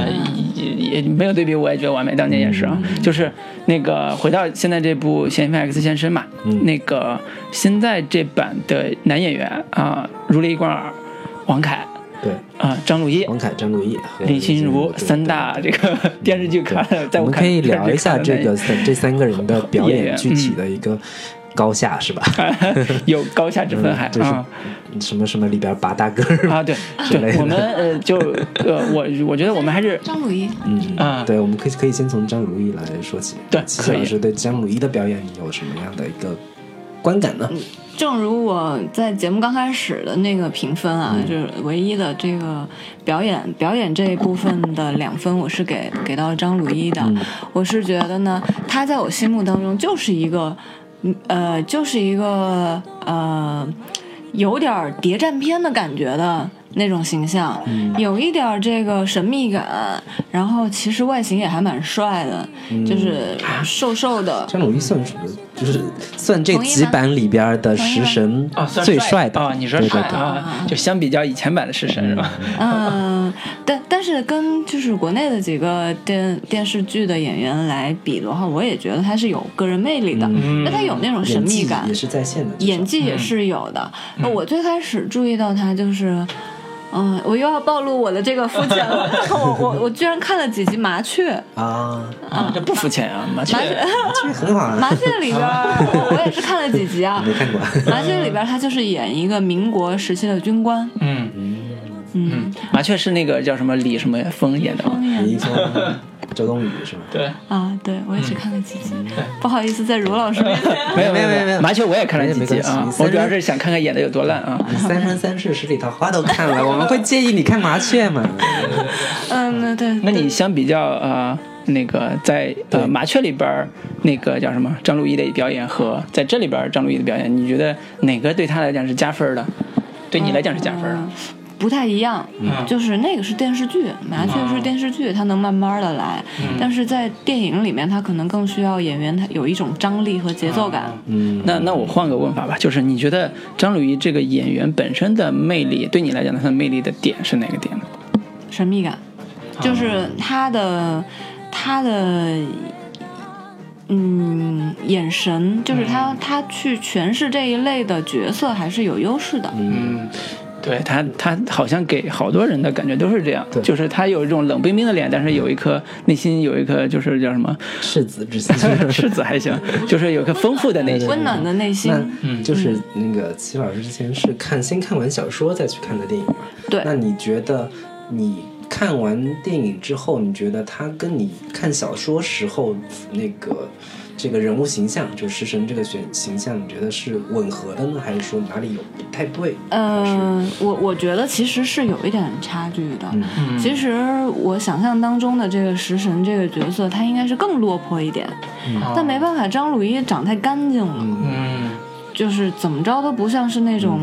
S1: 也也没有对比，我也觉得完美，当年也是啊。
S2: 嗯
S1: 就是那个回到现在这部《嫌疑犯 X 现身》嘛，
S2: 嗯
S1: 那个现在这版的男演员啊、如雷贯耳，王凯
S2: 对，
S1: 啊、张鲁一。
S2: 王凯、张鲁一和
S1: 林心如三大这个电视剧看了，在看
S2: 我们可以聊一下这个这三个人的 表
S1: 演
S2: 具体的一个高下是吧？
S1: 有高下之分还，
S2: 就是
S1: 啊
S2: 什么什么里边拔大个儿
S1: 啊，对对，
S2: 之类的
S1: 我们呃就呃我我觉得我们还是
S3: 张鲁一，
S2: 嗯
S1: 啊
S2: 对，我们可以可以先从张鲁一来说起。
S1: 对
S2: 齐
S1: 可以
S2: 老师对张鲁一的表演有什么样的一个观感呢？
S3: 正如我在节目刚开始的那个评分啊，就是唯一的这个表演 表演这一部分的两分，我是给给到张鲁一的。我是觉得呢，他在我心目当中就是一个，嗯呃，就是一个呃，有点谍战片的感觉的那种形象，有一点这个神秘感，然后其实外形也还蛮帅的，就是瘦瘦的，
S2: 张鲁一算是就是算这几版里边的食神最帅的。
S1: 啊，你说帅啊，就相比较以前版的食神是吧？
S3: 嗯，但但是跟就是国内的几个电电视剧的演员来比的话，我也觉得他是有个人魅力的，那、他有那种神秘感。
S2: 也，是在线的，
S3: 演技也是有的。那我最开始注意到他就是。嗯，我又要暴露我的这个肤浅了。我我我居然看了几集《麻雀》，
S2: 啊，
S1: 啊，这不肤浅啊，麻雀。
S3: 麻雀。
S2: 很好啊，
S3: 麻雀里边儿，我我也是看了几集啊。
S2: 没看过。
S3: 麻雀里边儿他就是演一个民国时期的军官，
S1: 嗯
S3: 嗯，
S1: 麻雀是那个叫什么李什么峰演的吗？
S2: 李易峰、周冬雨是吗？
S1: 对，
S3: 啊，对我也只看了几集，不好意思，在卢老师面前。
S1: 没有
S2: 没有没有没有
S1: 麻雀我也看了几集啊，我主要是想看看演的有多烂啊。
S2: 三生三世十里桃花都看了，我们会介意你看麻雀吗？
S3: 嗯，那对，
S1: 那你相比较啊那个在呃麻雀里边儿那个叫什么张鲁一的表演和在这里边张鲁一的表演，你觉得哪个对他来讲是加分的？对你来讲是加分儿的？
S3: 嗯不太一样，就是那个是电视剧，麻雀是电视剧，它能慢慢的来，但是在电影里面，它可能更需要演员他有一种张力和节奏感。
S2: 嗯，
S1: 那那我换个问法吧，就是你觉得张鲁一这个演员本身的魅力，对你来讲，他的魅力的点是哪个点呢？
S3: 神秘感，就是他的他的嗯眼神，就是他他去诠释这一类的角色还是有优势的。
S1: 嗯，对他，他好像给好多人的感觉都是这样，就是他有一种冷冰冰的脸，但是有一颗内心有一颗就是叫什么
S2: 赤子之心，
S1: 赤子还行，就是有一颗丰富的内心，
S3: 温暖的内心。
S2: 那就是那个齐老师之前是看先看完小说再去看的电影嘛？
S3: 对。
S2: 那你觉得你看完电影之后，你觉得他跟你看小说时候那个？这个人物形象，就食神这个选形象，你觉得是吻合的呢，还是说哪里有不太对？
S3: 嗯，我我觉得其实是有一点差距的。
S2: 嗯，
S3: 其实我想象当中的这个食神这个角色，他应该是更落魄一点。
S2: 嗯，
S3: 但没办法，张鲁一长太干净了。
S1: 嗯，
S3: 就是怎么着都不像是那种，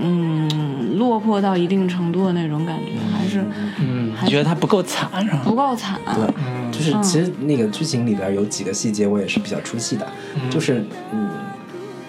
S3: 嗯，落魄到一定程度的那种感觉，还是，
S1: 嗯，你觉得他不够惨是吧？
S3: 不够惨。
S2: 对。就是其实那个剧情里边有几个细节我也是比较出戏的，就是嗯，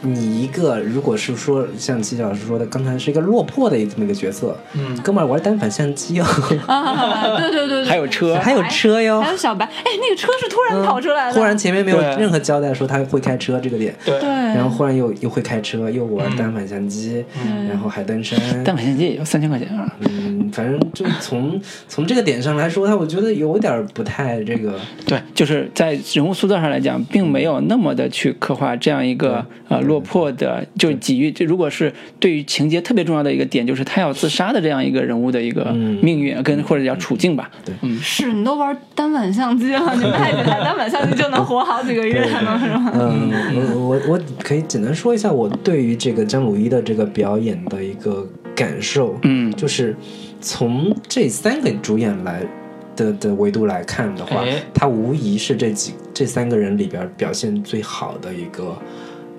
S2: 你一个如果是说像齐老师说的，刚才是一个落魄的这么一个角色，
S1: 嗯，
S2: 哥们儿玩单反相机哦，
S3: 啊，对对对，
S1: 还有车，
S2: 还有车哟，
S3: 还有小白，哎，那个车是突然跑出来的，
S2: 忽然前面没有任何交代说他会开车这个点，
S1: 对，
S2: 然后忽然又又会开车，又玩单反相机，然后还登山，
S1: 单反相机也要三千块钱啊，
S2: 嗯，反正就从从这个点上来说，他我觉得有点不太这个，
S1: 对，就是在人物塑造上来讲，并没有那么的去刻画这样一个呃落魄的，就给予这如果是对于情节特别重要的一个点，就是他要自杀的这样一个人物的一个命运跟或者叫处境吧，
S2: 对，
S1: 嗯，
S3: 是你都玩单反相机了，你卖几台单反相机就能活好几个月呢，是吗？
S2: 嗯，我我我可以简单说一下我对于这个张鲁一的这个表演的一个感受，
S1: 嗯，
S2: 就是从这三个主演来的的维度来看的话，他无疑是这几这三个人里边表现最好的一个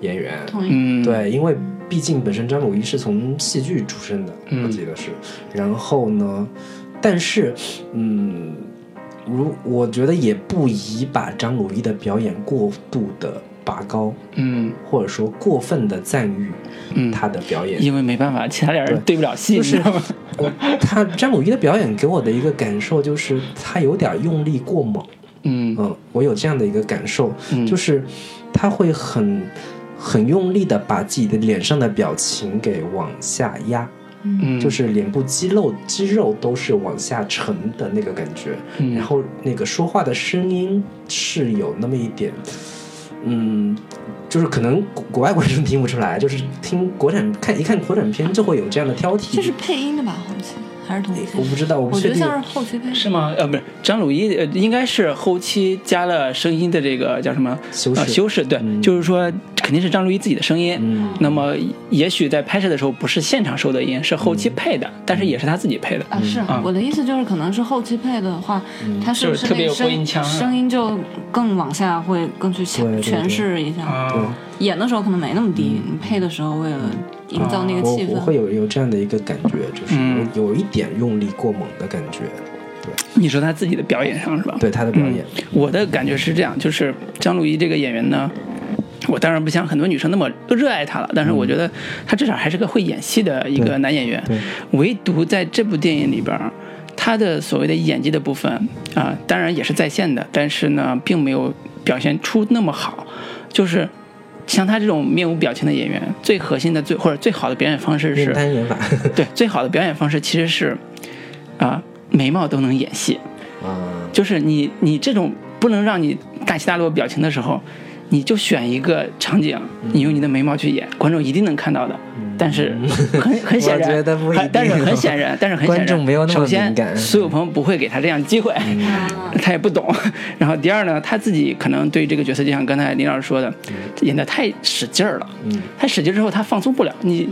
S2: 演员，
S1: 嗯，
S2: 对，因为毕竟本身张鲁一是从戏剧出身的，我记得是，然后呢，但是，嗯。如我觉得也不宜把张鲁一的表演过度的拔高，
S1: 嗯，
S2: 或者说过分的赞誉，
S1: 嗯，
S2: 他的表演，
S1: 因为没办法，其他两人对。不了戏，
S2: 就是他詹姆一的表演给我的一个感受就是他有点用力过猛，
S1: 嗯。
S2: 嗯，我有这样的一个感受，就是他会很很用力的把自己的脸上的表情给往下压。
S1: 嗯，
S2: 就是脸部肌肉肌肉都是往下沉的那个感觉，
S1: 嗯，
S2: 然后那个说话的声音是有那么一点，嗯，就是可能国国外观众听不出来，就是听国产看一看国产片就会有这样的挑剔。
S3: 这是配音的吧？好像还是同期？
S2: 我不知道，我
S3: 我觉得像是后期配。
S1: 是吗？呃，不是，张鲁一呃，应该是后期加了声音的这个叫什么
S2: 修饰？
S1: 修饰对，就是说。肯定是张鲁一自己的声音，
S2: 嗯，
S1: 那么也许在拍摄的时候不是现场收的音，是后期配的，但是也是他自己配的
S3: 啊。是啊我的意思就是，可能是后期配的话，他是不
S1: 是特别有
S3: 播音
S1: 腔，
S3: 声音就更往下，会更去诠释一下。
S2: 对，
S3: 演的时候可能没那么低，你配的时候为了营造那个气氛，
S2: 我会有有这样的一个感觉，就是有一点用力过猛的感觉。对，
S1: 你说他自己的表演上是吧？
S2: 对他的表演，
S1: 我的感觉是这样，就是张鲁一这个演员呢。我当然不像很多女生那么热爱他了，但是我觉得他至少还是个会演戏的一个男演员。唯独在这部电影里边，他的所谓的演技的部分啊，当然也是在线的，但是呢，并没有表现出那么好。就是像他这种面无表情的演员，最核心的最或者最好的表演方式是
S2: 单演法。
S1: 对，最好的表演方式其实是啊，眉毛都能演戏。
S2: 啊，
S1: 就是你你这种不能让你大起大落表情的时候。你就选一个场景，你用你的眉毛去演，观众一定能看到的。但是 很很显然，但是很显然，但是很显然，
S2: 观众没有那么
S1: 首先，苏有朋不会给他这样机会，他也不懂。然后第二呢，他自己可能对这个角色，就像刚才林老师说的，演的太使劲儿了。他使劲之后，他放松不了你。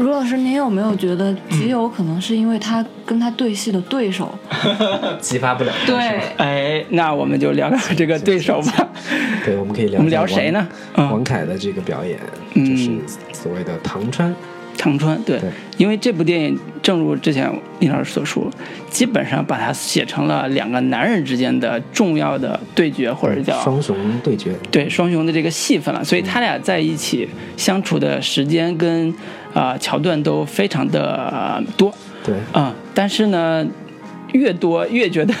S3: 卢老师，您有没有觉得极有可能是因为他跟他对戏的对手
S2: 激发不了？
S3: 对，
S1: 哎，那我们就聊聊这个对手吧。
S2: 对，我们可以聊。
S1: 我们聊谁呢？
S2: 王凯的这个表演，就是所谓的唐川。
S1: 唐川，对，
S2: 对
S1: 因为这部电影，正如之前林老师所说，基本上把它写成了两个男人之间的重要的对决，或者叫
S2: 双雄对决，
S1: 对双雄的这个戏份了，所以他俩在一起相处的时间跟啊、桥段都非常的、呃多
S2: 对，
S1: 啊、但是呢，越多越觉得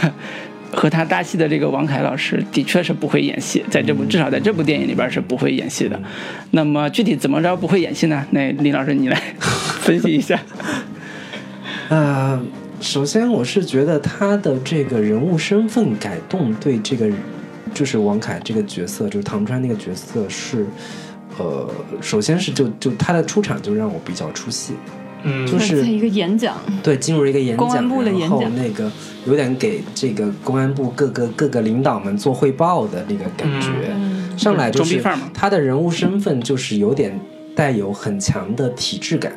S1: 和他搭戏的这个王凯老师的确是不会演戏，在这部至少在这部电影里边是不会演戏的。那么具体怎么着不会演戏呢？那林老师你来 分析一下。
S2: 呃，首先我是觉得他的这个人物身份改动对这个就是王凯这个角色，就是唐川那个角色是，呃，首先是就就他的出场就让我比较出戏，
S1: 嗯。
S2: 就是
S3: 在一个演讲，
S2: 对，进入一个演讲，
S3: 公安部的演讲。
S2: 然后那个有点给这个公安部各个各个领导们做汇报的那个感觉。
S3: 嗯。
S2: 上来就是他的人物身份就是有点带有很强的体制感，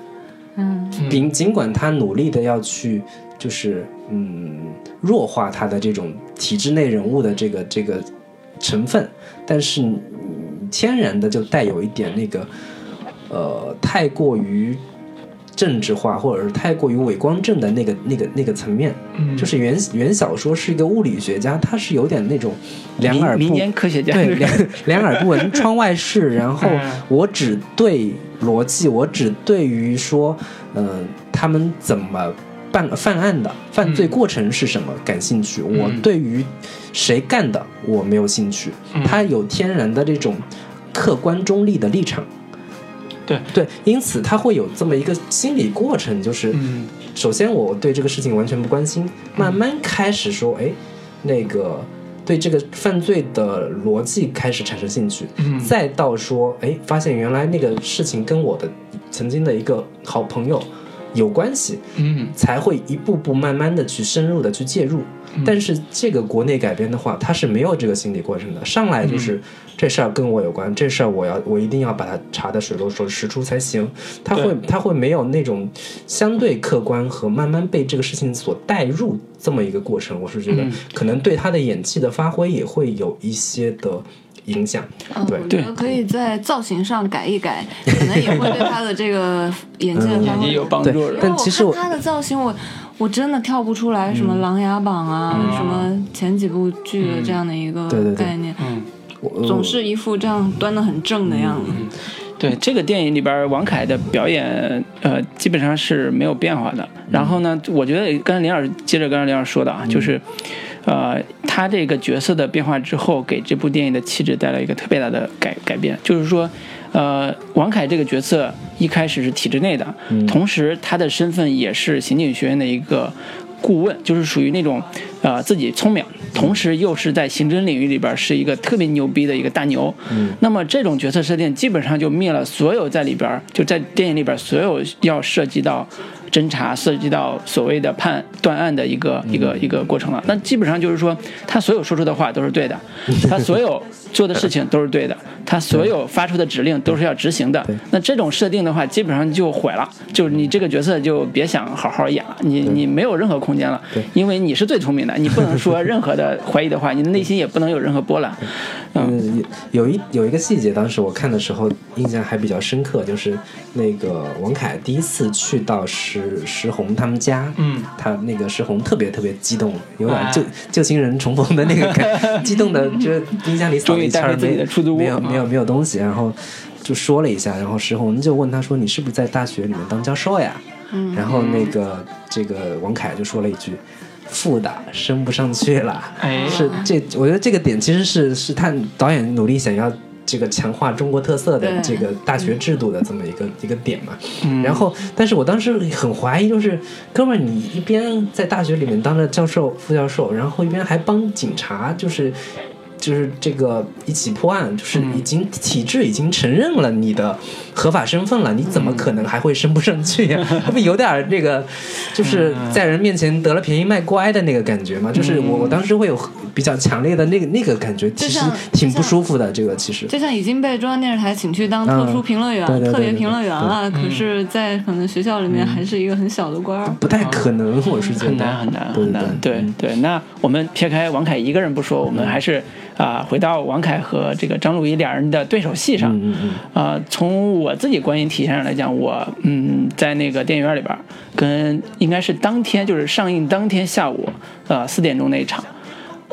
S3: 嗯。
S2: 尽尽管他努力的要去就是嗯弱化他的这种体制内人物的这个这个成分，但是嗯天然的就带有一点那个呃太过于政治化或者是太过于伪光正的那个那个那个层面，
S1: 嗯
S2: 就是原原小说是一个物理学家，他是有点那种两耳不
S1: 民民间科学家
S2: 对，两两耳不闻窗外事。然后
S1: 嗯
S2: 我只对逻辑，我只对于说，嗯、他们怎么办犯案的犯罪过程是什么感兴趣。我对于谁干的我没有兴趣。他有天然的这种客观中立的立场。
S1: 对
S2: 对，因此他会有这么一个心理过程，就是，
S1: 嗯
S2: 首先我对这个事情完全不关心，慢慢开始说，哎，那个对这个犯罪的逻辑开始产生兴趣，
S1: 嗯
S2: 再到说，哎，发现原来那个事情跟我的曾经的一个好朋友有关系，
S1: 嗯。
S2: 才会一步步慢慢的去深入的去介入。但是这个国内改编的话，它是没有这个心理过程的，上来就是、这事儿跟我有关，这事儿我要我一定要把它查的水落石出才行。他会他会没有那种相对客观和慢慢被这个事情所带入这么一个过程，我是觉得
S1: 嗯。
S2: 可能对他的演技的发挥也会有一些的影响。
S3: 嗯，
S2: 对。
S3: 我觉得可以在造型上改一改，可能也会对他的这个演技的发挥
S1: 也有帮助。
S3: 因为我
S2: 但其实
S3: 他的造型，我我真的跳不出来什么《琅琊榜》啊，什么前几部剧的这样的一个
S2: 对对对。
S3: 概念，
S1: 嗯，
S3: 总是一副这样端的很正的样子。
S1: 对这个电影里边，王凯的表演，呃，基本上是没有变化的。然后呢，我觉得刚才林老师接着刚才林老师说的啊，就是，呃，他这个角色的变化之后，给这部电影的气质带来一个特别大的改改变，就是说。呃，王凯这个角色一开始是体制内的，同时他的身份也是刑警学院的一个顾问，就是属于那种呃自己聪明，同时又是在刑侦领域里边是一个特别牛逼的一个大牛。
S2: 嗯，
S1: 那么这种角色设定基本上就灭了所有在里边就在电影里边所有要涉及到侦查、涉及到所谓的判断案的一个一个一个过程了。那基本上就是说，他所有说出的话都是对的，他所有做的事情都是对的，他所有发出的指令都是要执行的。那这种设定的话，基本上就毁了，就是你这个角色就别想好好演了，你你没有任何空间了，因为你是最聪明的，你不能说任何的怀疑的话，你的内心也不能有任何波澜。嗯。
S2: 嗯，有一有一个细节，当时我看的时候印象还比较深刻，就是那个王凯第一次去到石石红他们家，
S1: 嗯，
S2: 他那个石红特别特别激动，有点
S1: 啊
S2: 旧旧情人重逢的那个感，激动的就是冰箱里扫了一圈没没有
S1: 啊
S2: 没有没有东西，然后就说了一下，然后石红就问他说：“你是不是在大学里面当教授呀？”
S3: 嗯
S2: 然后那个这个王凯就说了一句。副的升不上去了，
S1: 哎
S2: 是这，我觉得这个点其实是是他导演努力想要这个强化中国特色的这个大学制度的这么一个、一个点嘛。
S1: 嗯
S2: 然后，但是我当时很怀疑，就是哥们儿，你一边在大学里面当着教授、副教授，然后一边还帮警察，就是。就是这个一起破案，就是已经体制已经承认了你的合法身份了，你怎么可能还会升不上去呀、他 不有点儿这个，就是在人面前得了便宜卖乖的那个感觉嘛？就是我我当时会有比较强烈的那个那个感觉，其实挺不舒服的。这个其实
S3: 就像已经被中央电视台请去当特殊评论员、特别评论员
S2: 对
S3: 了，可是，在可能学校里面还是一个很小的官儿。
S2: 不太可能，我是觉得
S1: 很难很难很难。
S2: 对
S1: 对对，那我们撇开王凯一个人不说，我们还是啊、回到王凯和这个张鲁一两人的对手戏上，啊，从我自己观影体验上来讲，我嗯，在那个电影院里边，跟应该是当天就是上映当天下午，呃四点钟那一场，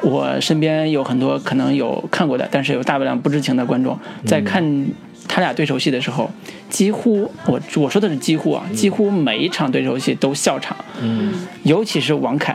S1: 我身边有很多可能有看过的，但是有大量不知情的观众，在看他俩对手戏的时候，几乎我我说的是几乎啊，几乎每一场对手戏都笑场，
S2: 嗯
S1: 尤其是王凯。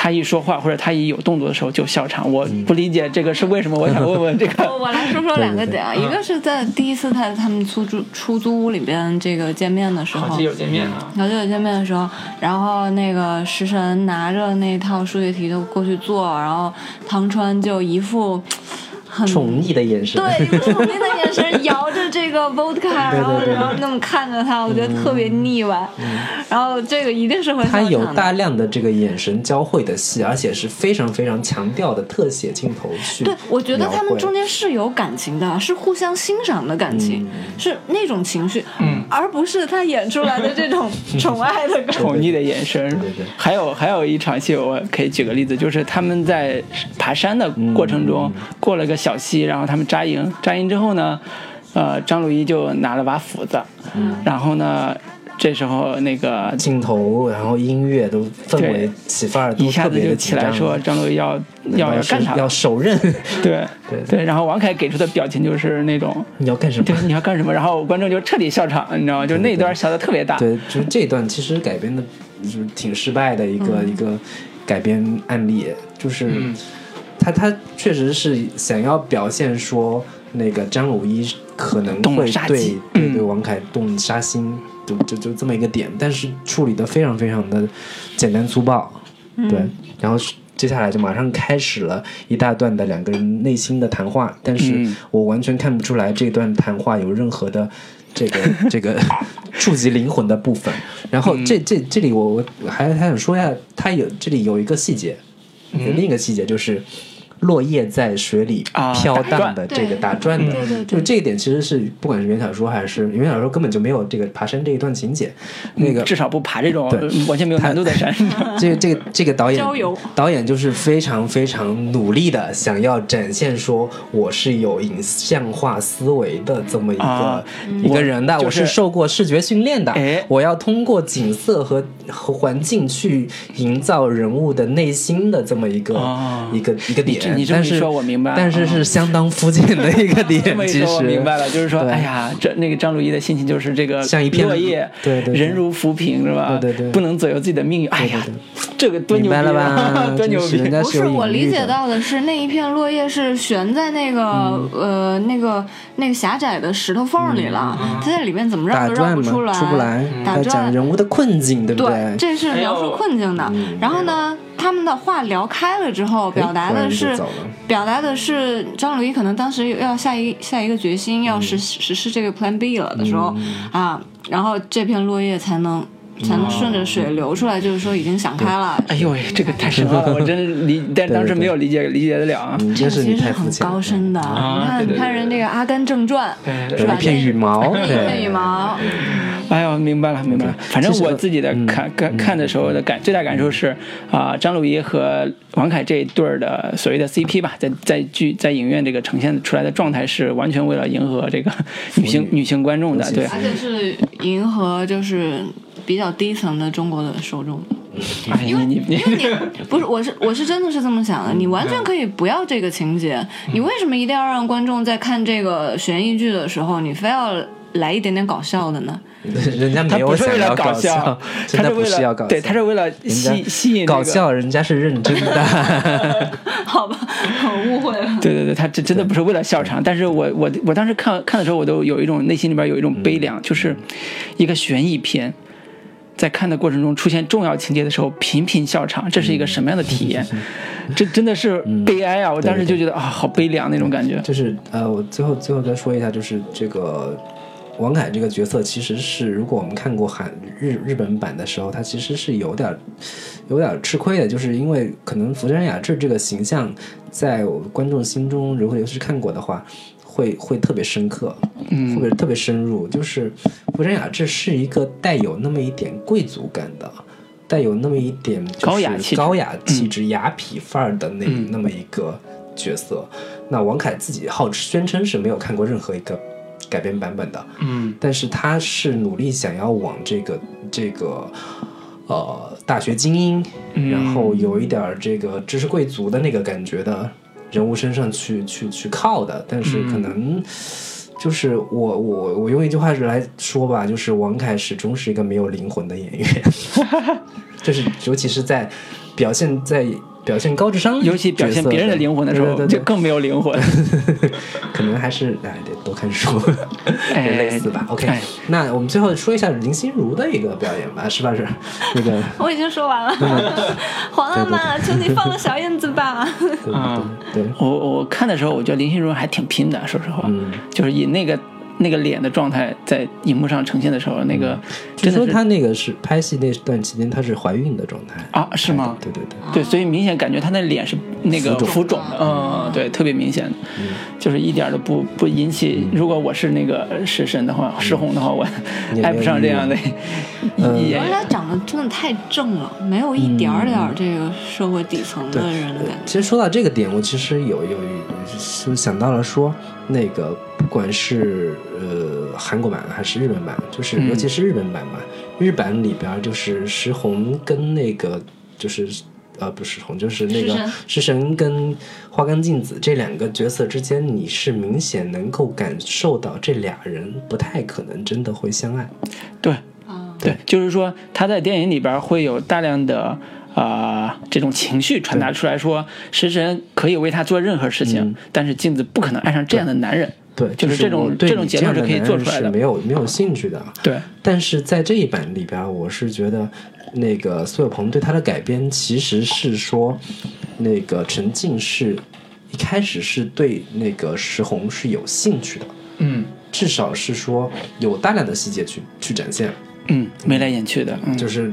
S1: 他一说话或者他一有动作的时候就笑场，我不理解这个是为什么。我想问问这个。
S3: 我我来说说两个点啊，一个是在第一次在他们出租出租屋里边这个见面的时候，
S1: 有见面啊，
S3: 好基友见面的时候，然后那个食神拿着那套数学题就过去做，然后汤川就一副很
S2: 宠溺的眼神，
S3: 对，宠溺的眼神摇着这个 vodka，然后然后那么看着他，我觉得特别腻歪。然后这个一定是会
S2: 他有大量的这个眼神交汇的戏，而且是非常非常强调的特写镜头去
S3: 对，我觉得他们中间是有感情的，是互相欣赏的感情，
S2: 嗯。
S3: 是那种情绪，而不是他演出来的这种 宠爱的感觉。
S1: 宠溺的眼神。
S2: 对对
S1: 还有还有一场戏，我可以举个例子，就是他们在爬山的过程中、过了个小溪，然后他们扎营，扎营之后呢，呃，张鲁一就拿了把斧子，然后呢，这时候那个
S2: 镜头，然后音乐都氛围起范儿
S1: 一下子就起来说张鲁一要要要干啥
S2: 要，手刃，
S1: 对
S2: 对
S1: 对，然后王凯给出的表情就是那种。
S2: 你要干什么
S1: 对，？你要干什么？然后观众就彻底笑场，你知道吗？就那一段笑的特别大。
S2: 对，就是这段其实改编的，就是挺失败的一个、一个改编案例，就是、
S1: 嗯
S2: 他他确实是想要表现说那个张鲁一可能会对对对王凯动杀心，就就就这么一个点，但是处理的非常非常的简单粗暴，对，然后。接下来就马上开始了一大段的两个人内心的谈话，但是
S1: 嗯
S2: 我完全看不出来这段谈话有任何的这个这个 触及灵魂的部分。然后这这这里我我还还想说一下，他有这里有一个细节，有另一个细节就是落叶在水里
S1: 啊
S2: 飘荡的这个打转的，就这一点其实是不管是原小说还是原小说根本就没有这个爬山这一段情节，那个
S1: 至少不爬这种完全没有难度的山。
S2: 这个这个这个导演导演就是非常非常努力的想要展现说我是有影像化思维的这么一个、
S1: 啊
S2: 一个人的，
S1: 我是
S2: 受过视觉训练的，
S1: 哎。
S2: 我要通过景色和和环境去营造人物的内心的这么一个、
S1: 啊。
S2: 一个一个点，
S1: 你这么一
S2: 但是
S1: 说我明白了
S2: 但是是相当肤浅的一个点
S1: 这么，说，
S2: 其实。
S1: 我明白了，就是说，
S2: 对。
S1: 哎呀，这那个张鲁一的心情就是这个
S2: 像一片
S1: 落叶，
S2: 对对对。
S1: 人如浮萍，是吧？
S2: 对对对。
S1: 不能左右自己的命运。哎呀
S2: 对，
S1: 这个多牛逼
S2: 明白了吧？
S1: 啊，多牛逼。
S3: 不是我理解到的是那一片落叶是悬在那个、
S2: 嗯。
S3: 呃那个那个狭窄的石头缝里了，它在里面怎么绕都绕
S2: 打转嘛，
S3: 不出来，
S2: 出不来，在
S3: 打转。
S2: 讲人物的困境，对不
S3: 对，这是描述困境的。
S2: 嗯
S3: 然后呢，他们的话聊开了之后，表达的
S2: 哎
S3: 是表达的是张鲁一可能当时要下一下一个决心，要
S2: 嗯
S3: 实实施这个 Plan B 了的时候、啊，然后这片落叶才能才能顺着水流出来，就是说已经想开了。
S1: 哎呦喂，这个太深奥了，我真是理，但当时没有理解理解得了啊。
S2: 嗯，
S3: 这个其实是很高深的，
S1: 啊
S3: 你看，你看人这个《阿甘正传》，
S1: 对
S3: 是吧？
S2: 一片羽毛，
S3: 那一片羽，毛，
S1: 哎呦，明白了，明白了。反正我自己的
S2: 嗯
S1: 看看看的时候的感最大感受是啊，张鲁一和王凯这一对儿的所谓的 CP 吧，在在剧在影院这个呈现出来的状态是完全为了迎合这个女性女性观众的，对。
S3: 而且是迎合就是比较低层的中国的受众。
S1: 哎，你你你
S3: 因为你不是，我是我是真的是这么想的，你完全可以不要这个情节，你为什么一定要让观众在看这个悬疑剧的时候，你非要来一点点搞笑的呢？
S2: 人家没有想要搞
S1: 笑，他
S2: 真的不
S1: 是为
S2: 是要搞笑，
S1: 了对，他是为了吸吸引这个
S2: 搞笑，人家是认真的。
S3: 好吧，我误会了。
S1: 对对对，他这真的不是为了笑场，但是我我我当时看看的时候，我都有一种内心里边有一种悲凉，就是一个悬疑片，在看的过程中出现重要情节的时候频频笑场，这是一个什么样的体验？这真的是悲哀啊！我当时就觉得啊，好悲凉那种感觉。
S2: 就是呃，我最后最后再说一下，就是这个王凯这个角色，其实是如果我们看过韩日日本版的时候，他其实是有点有点吃亏的，就是因为可能福山雅治这个形象，在我观众心中，如果尤其是看过的话。会会特别深刻，
S1: 嗯
S2: 或者特别深入。就是福山雅治是一个带有那么一点贵族感的，带有那么一点
S1: 高雅气质
S2: 高雅气质、雅痞范儿的那、那么一个角色。那王凯自己号宣称是没有看过任何一个改编版本的，
S1: 嗯。
S2: 但是他是努力想要往这个这个呃大学精英，
S1: 嗯。
S2: 然后有一点儿这个知识贵族的那个感觉的人物身上去去去靠的，但是可能。就是我我我用一句话来说吧，就是王凯始终是一个没有灵魂的演员，就是尤其是在表现在表现高智商，
S1: 尤其表现别人的灵魂的时候，
S2: 对对对
S1: 就更没有灵魂。
S2: 可能还是哎得多看书，
S1: 哎
S2: 类似吧。OK，、
S1: 哎
S2: 那我们最后说一下林心如的一个表演吧，是吧？是那个
S3: 我已经说完了，黄阿玛，求你放了小燕子吧。
S1: 啊我我看的时候，我觉得林心如还挺拼的，说实话，
S2: 嗯
S1: 就是以那个 那个脸的状态在荧幕上呈现的时候，那个
S2: 嗯。据说
S1: 真的是
S2: 她那个是拍戏那段期间她是怀孕的状态
S1: 啊是吗
S2: 对对对，
S1: 对，所以明显感觉她那脸是那个
S2: 浮肿。
S1: 的，嗯，对，特别明显，就是一点都不不引起。如果我是那个食神的话，石红的话，我爱不上这样的。
S3: 而且他长得真的太正了，没有一点点这个社会底层的人的感觉。
S2: 其实说到这个点，我其实有有就想到了说，那个不管是呃韩国版还是日本版，就是
S1: 嗯
S2: 尤其是日本版吧，日版里边就是石红跟那个就是。呃，不是石红，就是那个
S3: 石神
S2: 石神跟花冈镜子这两个角色之间，你是明显能够感受到这俩人不太可能真的会相爱。
S1: 对
S3: 啊，
S1: 对，就是说他在电影里边会有大量的。啊、这种情绪传达出来说，食神可以为他做任何事情，
S2: 嗯
S1: 但是镜子不可能爱上这样的男人。
S2: 对，
S1: 就是这种这种
S2: 你
S1: 结论是可以做出来的
S2: 是没有没有兴趣的。
S1: 对，
S2: 但是在这一版里边，我是觉得那个苏有朋对他的改编其实是说，那个陈静是一开始是对那个石红是有兴趣的，
S1: 嗯
S2: 至少是说有大量的细节去去展现，
S1: 嗯，眉来眼去的，嗯，
S2: 就是。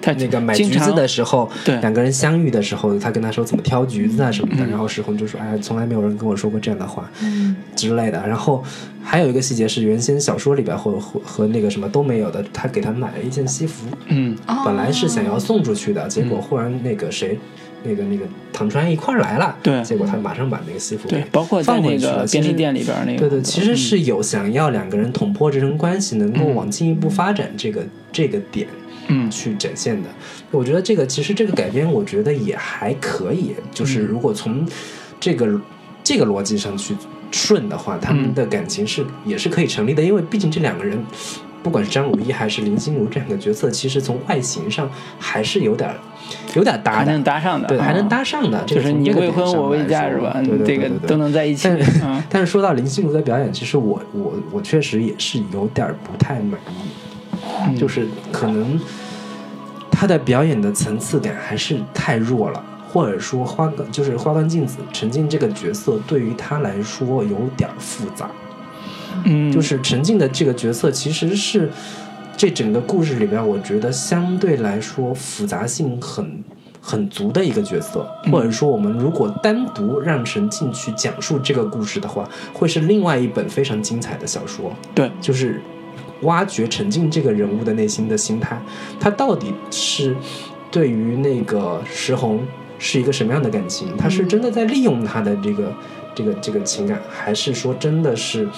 S1: 他
S2: 那个买橘子的时候，
S1: 对
S2: 两个人相遇的时候，他跟他说怎么挑橘子啊什么的，
S1: 嗯
S2: 然后石红就说：“哎，从来没有人跟我说过这样的话。”
S3: 嗯
S2: 之类的。然后还有一个细节是原先小说里边或和和那个什么都没有的，他给他买了一件西服，
S1: 嗯
S3: 哦
S2: 本来是想要送出去的，结果忽然那个谁。那个那个唐川一块儿来了，
S1: 对
S2: 结果他马上把那个西服
S1: 对，包括在那
S2: 放回去
S1: 便利店里边那个，
S2: 对对，其实是有想要两个人捅破这层关系，能够往进一步发展这个、这个点
S1: 嗯
S2: 去展现的。我觉得这个其实这个改编，我觉得也还可以。就是
S1: 嗯
S2: 如果从这个这个逻辑上去顺的话，他们
S1: 嗯
S2: 的感情是、也是可以成立的，因为毕竟这两个人。不管是张鲁一还是林心如这两个角色，其实从外形上还是有点儿有点儿搭的
S1: 还能，搭上的，
S2: 对，还能
S1: 啊
S2: 搭上的。
S1: 就是你未婚我未嫁是吧？
S2: 对对对
S1: 都能在一起
S2: 但是，说到林心如的表演，其实我我我确实也是有点儿不太满意，
S1: 嗯。
S2: 就是可能他的表演的层次感还是太弱了，或者说花冈就是花冈镜子陈静这个角色对于他来说有点复杂，
S1: 嗯，
S2: 就是陈静的这个角色其实是这整个故事里边，我觉得相对来说复杂性很很足的一个角色，
S1: 嗯。
S2: 或者说我们如果单独让陈静去讲述这个故事的话，会是另外一本非常精彩的小说。
S1: 对，
S2: 就是挖掘陈静这个人物的内心的心态，他到底是对于那个石红是一个什么样的感情？他是真的在利用他的这个这个这个情感，还是说真的是？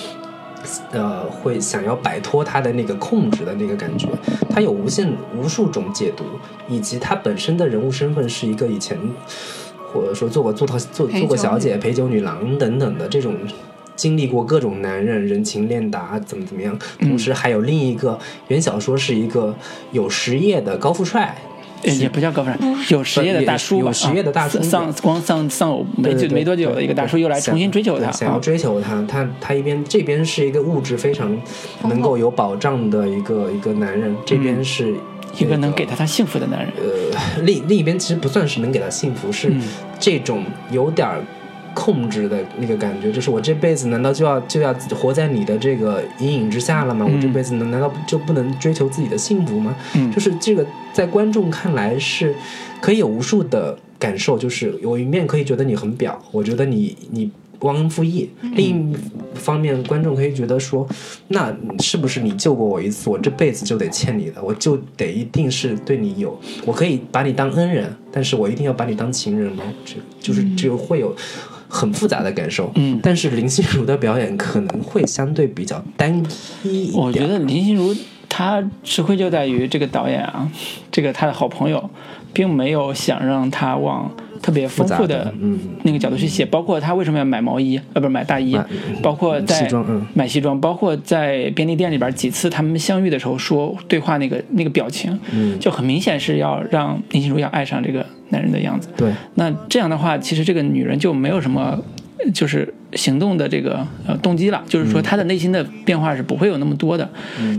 S2: 呃，会想要摆脱他的那个控制的那个感觉，他有无限无数种解读，以及他本身的人物身份是一个以前或者说做过做套做做过小姐、陪酒女郎等等的这种经历过各种男人人情练达怎么怎么样，
S1: 嗯。
S2: 同时还有另一个原小说是一个有实业的高富帅，
S1: 呃也不叫高富帅，有实业的大叔吧，
S2: 有实业的大叔。
S1: 啊丧光丧丧偶没没多久的一个大叔又来重新追求他，
S2: 想要
S1: 啊。
S2: 追求他，他他一边这边是一个物质非常能够有保障的一个一个男人，这边是
S1: 嗯。一个能给他他幸福的男人，
S2: 呃，另另一边其实不算是能给他幸福，是
S1: 嗯
S2: 这种有点儿控制的那个感觉，就是我这辈子难道就要就要活在你的这个阴影之下了吗？
S1: 嗯
S2: 我这辈子难难道就不能追求自己的幸福吗？
S1: 嗯
S2: 就是这个在观众看来是可以有无数的感受，就是有一面可以觉得你很表，我觉得你你忘恩负义。另一方面，观众可以觉得说，那是不是你救过我一次，我这辈子就得欠你的，我就得一定是对你有，我可以把你当恩人，但是我一定要把你当情人吗？这就是就会有。很复杂的感受，
S1: 嗯
S2: 但是林心如的表演可能会相对比较单一。
S1: 我觉得林心如她吃亏就在于这个导演啊，这个他的好朋友，并没有想让他往特别丰富
S2: 的嗯
S1: 那个角度去写，包括他为什么要买毛衣，呃，不是买大衣，包括在买西装，包括在便利店里边几次他们相遇的时候说对话那个那个表情，
S2: 嗯。
S1: 就很明显是要让林心如要爱上这个男人的样子。
S2: 对，
S1: 那这样的话，其实这个女人就没有什么，呃就是行动的这个呃动机了，就是说他的内心的变化是不会有那么多的。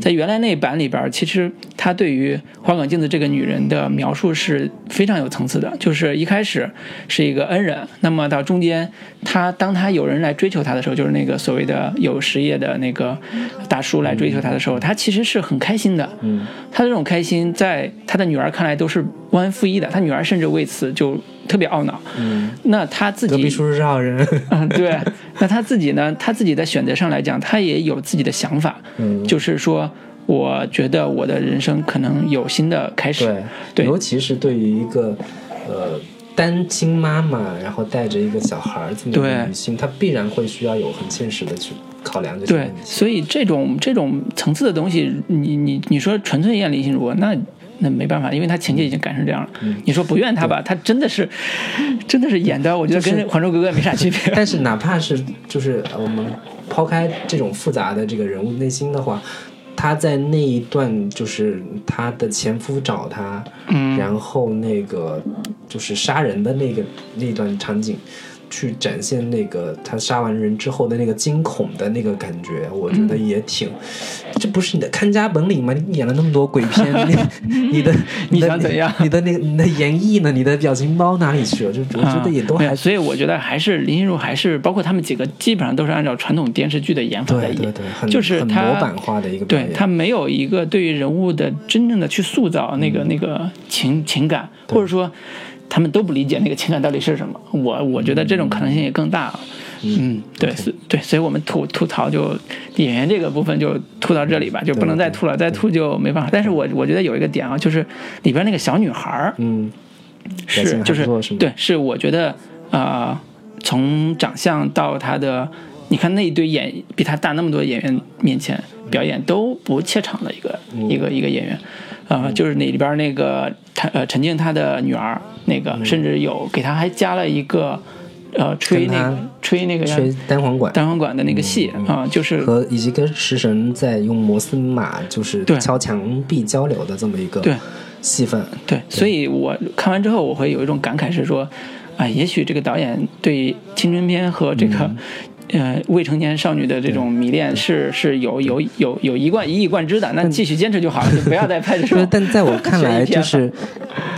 S1: 在原来那版里边，其实他对于花岗镜子这个女人的描述是非常有层次的，就是一开始是一个恩人，那么到中间，他当他有人来追求他的时候，就是那个所谓的有实业的那个大叔来追求他的时候，他其实是很开心的。
S2: 嗯，
S1: 他这种开心，在他的女儿看来都是忘恩负义的，他女儿甚至为此就特别懊恼。
S2: 嗯，
S1: 那他自己，
S2: 隔壁叔叔是好人。
S1: 嗯，对，那他自己呢？他自己在选择上来讲，他也有自己的想法，
S2: 嗯
S1: 就是说，我觉得我的人生可能有新的开始。
S2: 对，
S1: 对
S2: 尤其是对于一个呃单亲妈妈，然后带着一个小孩儿这么一个
S1: 对
S2: 女性，她必然会需要有很现实的去考量这些
S1: 对。所以这种这种层次的东西，你你你说纯粹演林心如果，那那没办法，因为他情节已经改成这样了。
S2: 嗯
S1: 你说不怨他吧，他真的是真的是演的，我觉得跟《还珠格格》没啥区别。
S2: 但是哪怕是就是呃我们抛开这种复杂的这个人物内心的话，他在那一段就是他的前夫找他，
S1: 嗯
S2: 然后那个就是杀人的那个那段场景。去展现那个他杀完人之后的那个惊恐的那个感觉，我觉得也挺，这不是你的看家本领吗？你演了那么多鬼片，你 你的
S1: 你想怎样
S2: 你的那个你的演绎呢？你的表情包哪里去了？就我觉得也都还
S1: 啊没有所以我觉得还是林心如，还是包括他们几个，基本上都是按照传统电视剧的演法在演，
S2: 对对对，很很
S1: 就是他
S2: 模板化的一个。
S1: 对他没有一个对于人物的真正的去塑造那个、那个情情感，或者说他们都不理解那个情感到底是什么。我我觉得这种可能性也更大啊。嗯，对，是，对，所以我们吐吐槽就演员这个部分就吐到这里吧，就不能再吐了，再吐就没办法。但是我我觉得有一个点啊，就是里边那个小女孩儿，
S2: 嗯，
S1: 是就是对，是我觉得呃，从长相到她的，你看那一堆演比她大那么多演员面前表演都不怯场的一个、
S2: 嗯
S1: 一个一个演员，呃，就是那里边那个他呃陈静她的女儿那个，甚至有给她还加了一个呃吹那个吹那个
S2: 吹单簧管。
S1: 单簧管的那个戏啊、就是
S2: 和以及跟食神在用摩斯码就是
S1: 对。
S2: 敲墙壁交流的这么一个
S1: 对。
S2: 戏份，
S1: 对，所以我看完之后，我会有一种感慨是说，啊，也许这个导演对青春片和这个。呃，未成年少女的这种迷恋是是有有有有一贯一以贯之的，那继续坚持就好了，就不要再拍这
S2: 但在我看来，就是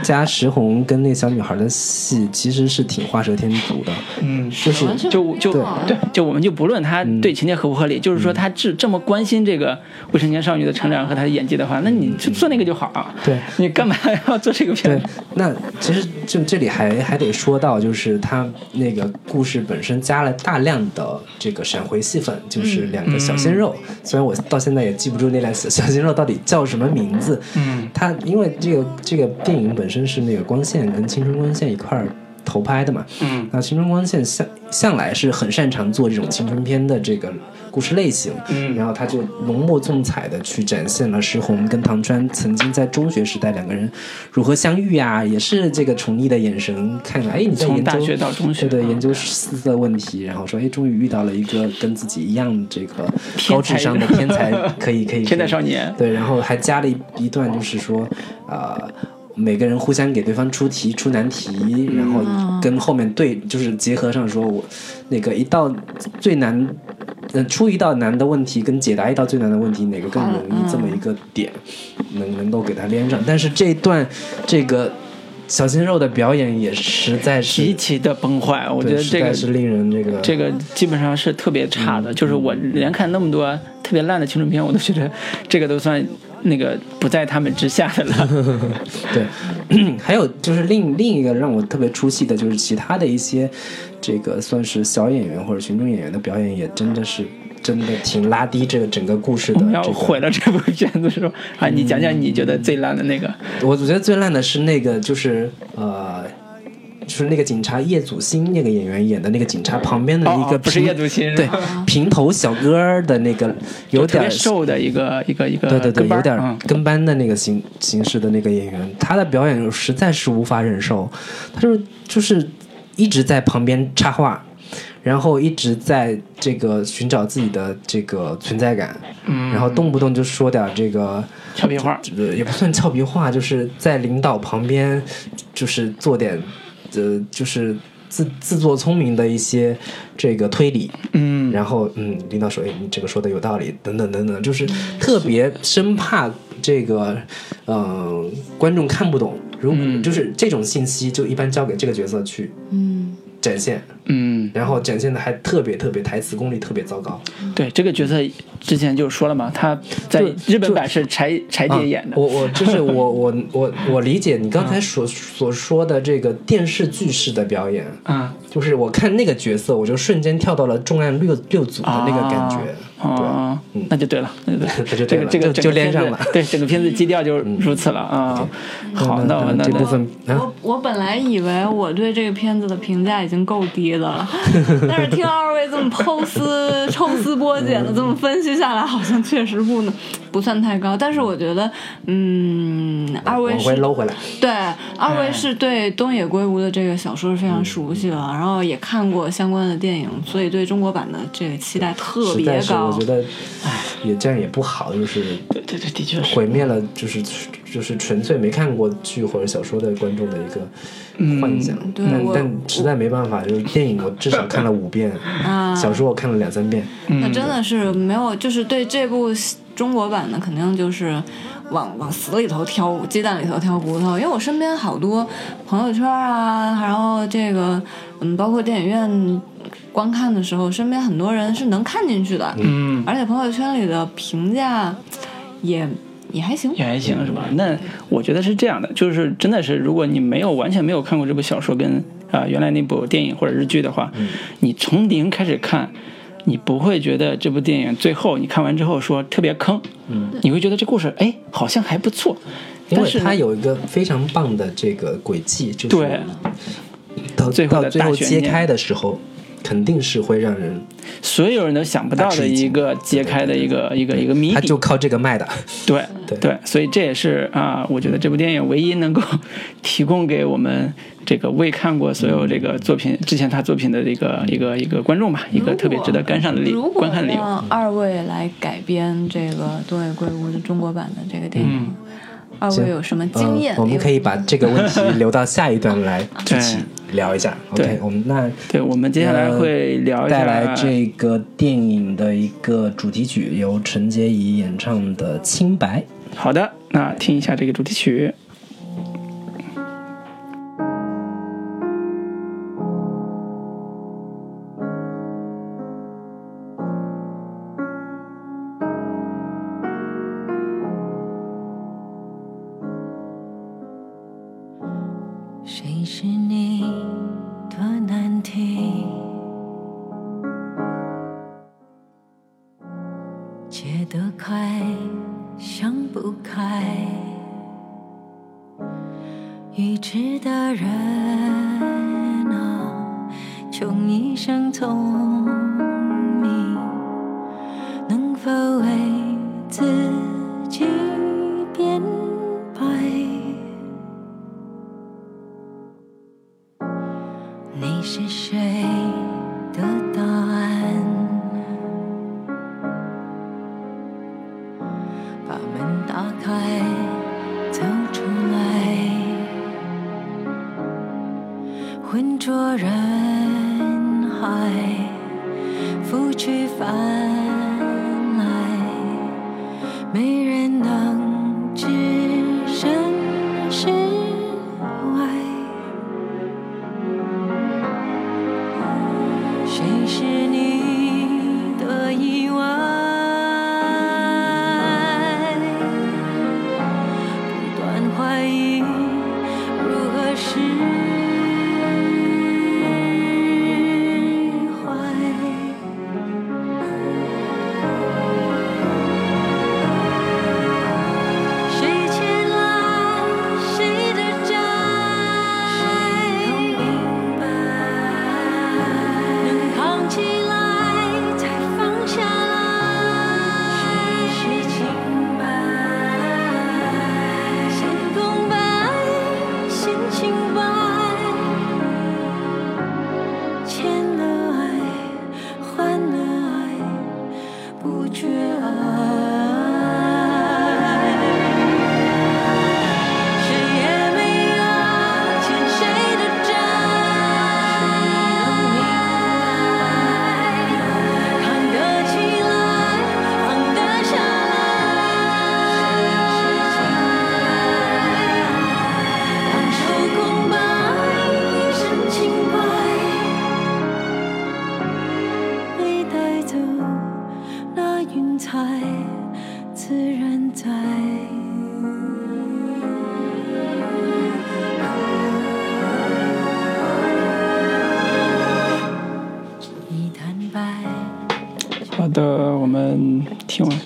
S2: 加石红跟那小女孩的戏其实是挺画蛇添足的，
S1: 嗯，
S2: 就是
S1: 就就对，就我们就不论他对情节合不合理，就是说他这这么关心这个未成年少女的成长和她的演技的话，那你就做那个就好啊。
S2: 对。
S1: 你干嘛要做这个片
S2: 那其实就这里还还得说到，就是他那个故事本身加了大量的这个闪回戏份，就是两个小鲜肉。虽然我到现在也记不住那俩小小鲜肉到底叫什么名字，
S1: 嗯，
S2: 他因为这个这个电影本身是那个光线跟青春光线一块儿投拍的嘛，
S1: 嗯，
S2: 那青春光线向向来是很擅长做这种青春片的这个故事类型，
S1: 嗯。
S2: 然后他就浓墨重彩的去展现了石红跟唐川曾经在中学时代两个人如何相遇啊，也是这个宠溺的眼神看了，哎，你在研究
S1: 从大学到中学
S2: 对对，
S1: 嗯
S2: 研究四的问题，然后说，哎，终于遇到了一个跟自己一样这个高智商的天才，可以可以，
S1: 天才少年。
S2: 对，然后还加了一一段，就是说，呃，每个人互相给对方出题出难题，然后跟后面对就是结合上说，我那个一道最难，呃，出一道难的问题跟解答一道最难的问题哪个更容易，这么一个点能能够给它连上。但是这一段这个小鲜肉的表演也实在是
S1: 极，其的崩坏，我觉得这个
S2: 实在是令人这个
S1: 这个基本上是特别差的，就是我连看那么多特别烂的青春片，我都觉得这个都算那个不在他们之下的了。
S2: 对，还有就是另另一个让我特别出戏的，就是其他的一些这个算是小演员或者群众演员的表演，也真的是真的挺拉低这个整个故事的
S1: 要。毁了这部片子是吧？啊，你讲讲你觉得最烂的那个？
S2: 我觉得最烂的是那个，就是呃，就是那个警察叶祖新那个演员演的那个警察旁边的一个
S1: 哦哦不是叶祖新
S2: 对平头小哥儿的那个有点
S1: 瘦的一个一个一个
S2: 对对对，有点
S1: 嗯
S2: 跟班的那个形形式的那个演员，他的表演实在是无法忍受，他就就是一直在旁边插话，然后一直在这个寻找自己的这个存在感，
S1: 嗯，
S2: 然后动不动就说点这个。
S1: 俏皮话。
S2: 也不算俏皮话，就是在领导旁边，就是做点，呃，就是自自作聪明的一些这个推理，
S1: 嗯，
S2: 然后嗯，领导说，哎，你这个说的有道理，等等等等，就是特别生怕这个，呃，观众看不懂。如果、
S1: 嗯。
S2: 就是这种信息，就一般交给这个角色去
S3: 嗯，
S2: 展现，
S1: 嗯，
S2: 然后展现的还特别特别台词功力特别糟糕。
S1: 对，这个角色之前就说了嘛，他在日本版是柴柴
S2: 啊
S1: 姐演的。
S2: 我我就是 我我我我理解你刚才所所说的这个电视剧式的表演，
S1: 啊
S2: 就是我看那个角色，我就瞬间跳到了重案六六组的那个感觉。
S1: 哦，
S2: 嗯。
S1: 那就对了，那就对了，
S2: 就
S1: 这个这个
S2: 就
S1: 整个
S2: 就连上了。
S1: 对，整个片子基调就如此了啊。好，那我那那
S2: 这部分啊，
S3: 我我本来以为我对这个片子的评价已经够低的了，但是听二位这么剖丝抽丝剥茧的这么分析下来，好像确实不能不算太高。但是我觉得，嗯，二位是
S2: 搂回来。
S3: 对，二位是对东野圭吾的这个小说是非常熟悉了，然后也看过相关的电影，所以对中国版的这个期待特别
S2: 高，我觉。得，唉，也这样也不好，就是
S1: 对对对，的确是。
S2: 毁灭了，就是就是纯粹没看过剧或者小说的观众的一个幻想。
S3: 对
S2: 但但实在没办法，就是电影我至少看了五遍，
S3: 啊
S2: 小说我看了两三遍。
S3: 那真的是没有，就是对这部中国版的肯定就是往往死里头挑鸡蛋里头挑骨头，因为我身边好多朋友圈啊，然后这个嗯，包括电影院观看的时候，身边很多人是能看进去的，
S1: 嗯，
S3: 而且朋友圈里的评价也也还行。
S1: 也还行是吧？那我觉得是这样的，就是真的是，如果你没有完全没有看过这部小说跟啊、原来那部电影或者日剧的话，你从零开始看，你不会觉得这部电影最后你看完之后说特别坑，
S2: 嗯，
S1: 你会觉得这故事哎好像还不错，
S2: 因为
S1: 但是
S2: 它有一个非常棒的这个轨迹，就是
S1: 对。
S2: 到
S1: 最后的
S2: 到最后揭开的时候，肯定是会让人，
S1: 所有人都想不到的一个揭开的一个一个一个谜底。
S2: 他就，靠这个卖的。
S1: 对
S2: 对。
S1: 对所以这也是啊、我觉得这部电影唯一能够提供给我们这个未看过所有这个作品之前他作品的一个一个一个观众吧，一个特别值得观赏的理观看理由。
S3: 让二位来改编这个东野圭吾的中国版的这个电影，二位有什么经验？
S2: 呃我们可以把这个问题 留到下一段来具体聊一下。
S1: 对
S2: OK，我们那
S1: 对，我们接下来会聊一下
S2: 带来这个电影的一个主题曲，由陈洁仪演唱的《清白》。
S1: 好的，那听一下这个主题曲。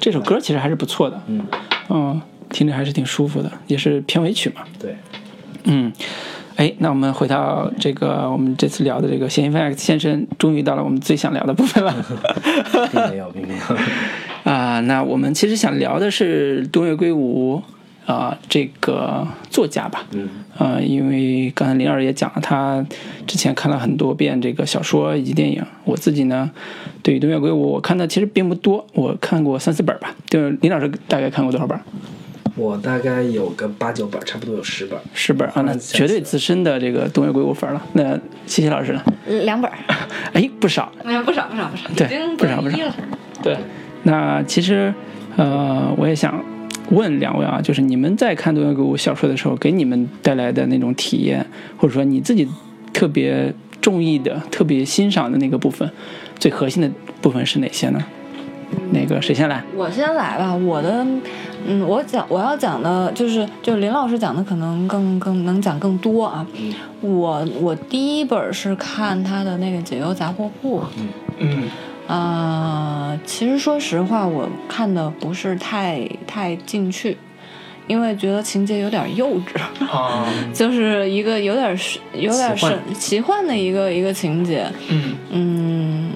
S1: 这首歌其实还是不错的，
S2: 嗯
S1: 嗯，听着还是挺舒服的，也是片尾曲嘛。
S2: 对，
S1: 嗯，哎，那我们回到这个我们这次聊的这个嫌疑犯 X 先生，终于到了我们最想聊的部分了。
S2: 并没有，并没有。
S1: 啊，那我们其实想聊的是东野圭吾啊、这个作家吧。
S2: 嗯
S1: 呃，因为刚才林老师也讲了，他之前看了很多遍这个小说以及电影。我自己呢，对于东野圭吾，我看的其实并不多，我看过三四本吧。就是林老师大概看过多少本？
S2: 我大概有个八九本，差不多有十本。
S1: 十本啊，那
S2: 嗯
S1: 绝对资深的这个东野圭吾粉了。那谢谢老师呢？
S3: 两本儿，
S1: 哎，不少。
S3: 哎，不少不少不少，
S1: 对不少不少。对，那其实呃，我也想问两位啊，就是你们在看东野圭吾小说的时候，给你们带来的那种体验，或者说你自己特别中意的、特别欣赏的那个部分，最核心的部分是哪些呢？那个谁先来？
S3: 我先来吧，我的，嗯，我讲我要讲的就是，就林老师讲的可能更更能讲更多啊。我我第一本是看他的那个《解忧杂货铺》，
S1: 嗯
S3: 啊，其实说实话，我看的不是太太进去，因为觉得情节有点幼稚，
S1: 啊。
S3: 就是一个有点是有点神奇幻的一个一个情节。
S1: 嗯。
S3: 嗯，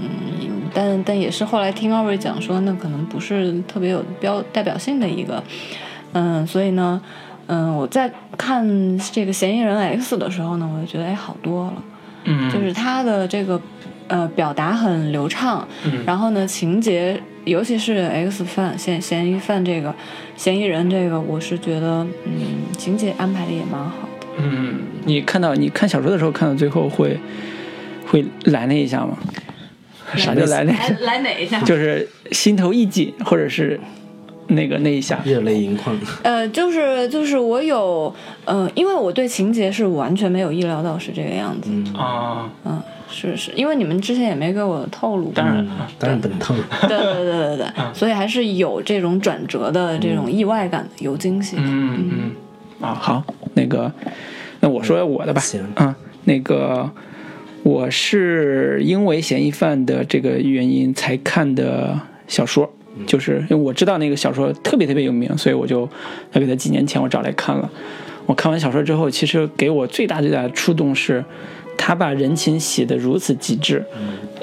S3: 但但也是后来听二位讲说，那可能不是特别有标代表性的一个，嗯，所以呢，嗯，我在看这个嫌疑人 X 的时候呢，我就觉得哎好多了，
S1: 嗯，
S3: 就是他的这个呃表达很流畅，
S1: 嗯。
S3: 然后呢情节，尤其是 X 犯嫌嫌疑犯这个嫌疑人这个，我是觉得嗯情节安排的也蛮好的。
S1: 嗯，你看到你看小说的时候，看到最后会会来那一下吗？啥叫来那？
S3: 来哪一下？
S1: 就是心头一紧，或者是那个那一下。
S2: 热泪盈眶。
S3: 呃，就是就是我有，呃，因为我对情节是完全没有意料到是这个样子，
S2: 嗯，
S1: 啊，
S3: 嗯，是是，因为你们之前也没给我透露，
S1: 当然
S2: 嗯当然不能透露。
S3: 对对对对对，所以还是有这种转折的这种意外感的，有惊喜的。
S1: 嗯嗯啊，好，那个，那我说我的吧。
S2: 行
S1: 啊，那个，我是因为嫌疑犯的这个原因才看的小说，就是因为我知道那个小说特别特别有名，所以我就大概在几年前我找来看了。我看完小说之后，其实给我最大最大的触动是，他把人情写得如此极致，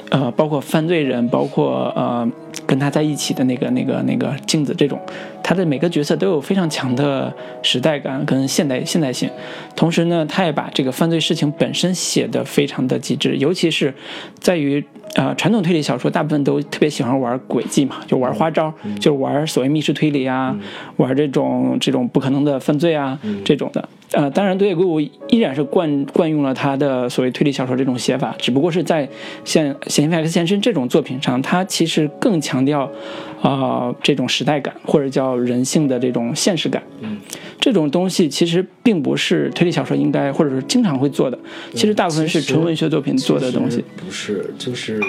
S1: 呃，包括犯罪人，包括呃跟他在一起的那个那个那个镜子这种，他的每个角色都有非常强的时代感跟现代现代性。同时呢，他也把这个犯罪事情本身写得非常的极致，尤其是在于呃传统推理小说大部分都特别喜欢玩诡计嘛，就玩花招，就玩所谓密室推理啊，玩这种这种不可能的犯罪啊、这种的。呃，当然，东野圭吾依然是惯惯用了他的所谓推理小说这种写法，只不过是在像《嫌疑犯 X 现身》这种作品上，他其实更强调，啊、这种时代感或者叫人性的这种现实感。
S2: 嗯，
S1: 这种东西其实并不是推理小说应该或者是经常会做的，其实大部分是纯文学作品做的东西。
S2: 不是，就是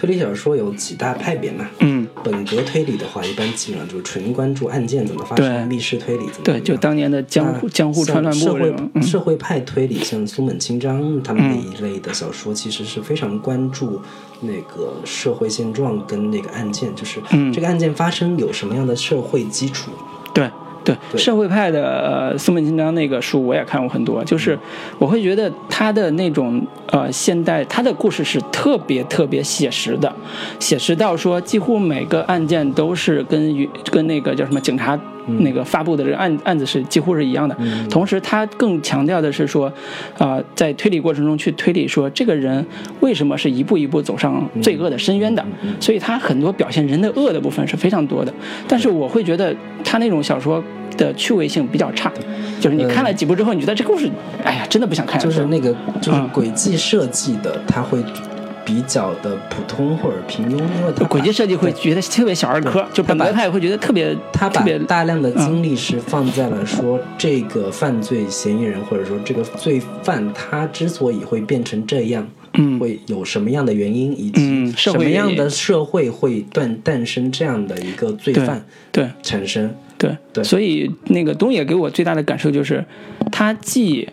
S2: 推理小说有几大派别嘛。
S1: 嗯，
S2: 本格推理的话，一般基本上就是纯关注案件怎么发生，密室推理怎么
S1: 对，就当年的江户江户川乱
S2: 像社会社会派推理，像松本清张他们那一类的小说，其实是非常关注那个社会现状跟那个案件，就是
S1: 嗯。
S2: 这个案件发生有什么样的社会基础。
S1: 对对，
S2: 对
S1: 社会派的呃松本清张那个书我也看过很多，就是我会觉得他的那种呃现代他的故事是特别特别写实的，写实到说几乎每个案件都是跟与跟那个叫什么警察。那个发布的这个案案子是几乎是一样的，同时他更强调的是说，啊、在推理过程中去推理说这个人为什么是一步一步走上罪恶的深渊的，所以他很多表现人的恶的部分是非常多的。但是我会觉得他那种小说的趣味性比较差，就是你看了几部之后，你觉得这故事，哎呀，真的不想看。
S2: 就是。那个就是
S1: 嗯。
S2: 轨迹设计的，它会比较的普通或者平庸，因为
S1: 轨迹设计会觉得特别小儿科，就本格派会觉得特别
S2: 他把大量的精力是放在了说这个犯罪嫌疑人或者说这个罪犯他之所以会变成这样，
S1: 嗯。
S2: 会有什么样的原因，以及什么样的社会会诞诞生这样的一个罪犯
S1: 对。
S2: 产生。
S1: 对
S2: 对。
S1: 所以那个东野给我最大的感受就是，他既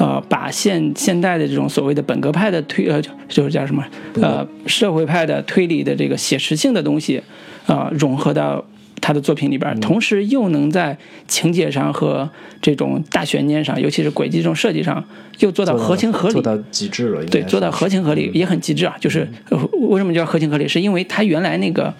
S1: 呃把现现代的这种所谓的本格派的推呃就是叫什么呃社会派的推理的这个写实性的东西。呃融合到他的作品里边，同时又能在情节上和这种大悬念上，尤其是轨迹这种设计上，又做到合情合理
S2: 做。到极致了，
S1: 对，做到合情合理也很极致啊。就是呃为什么叫合情合理？是因为他原来那个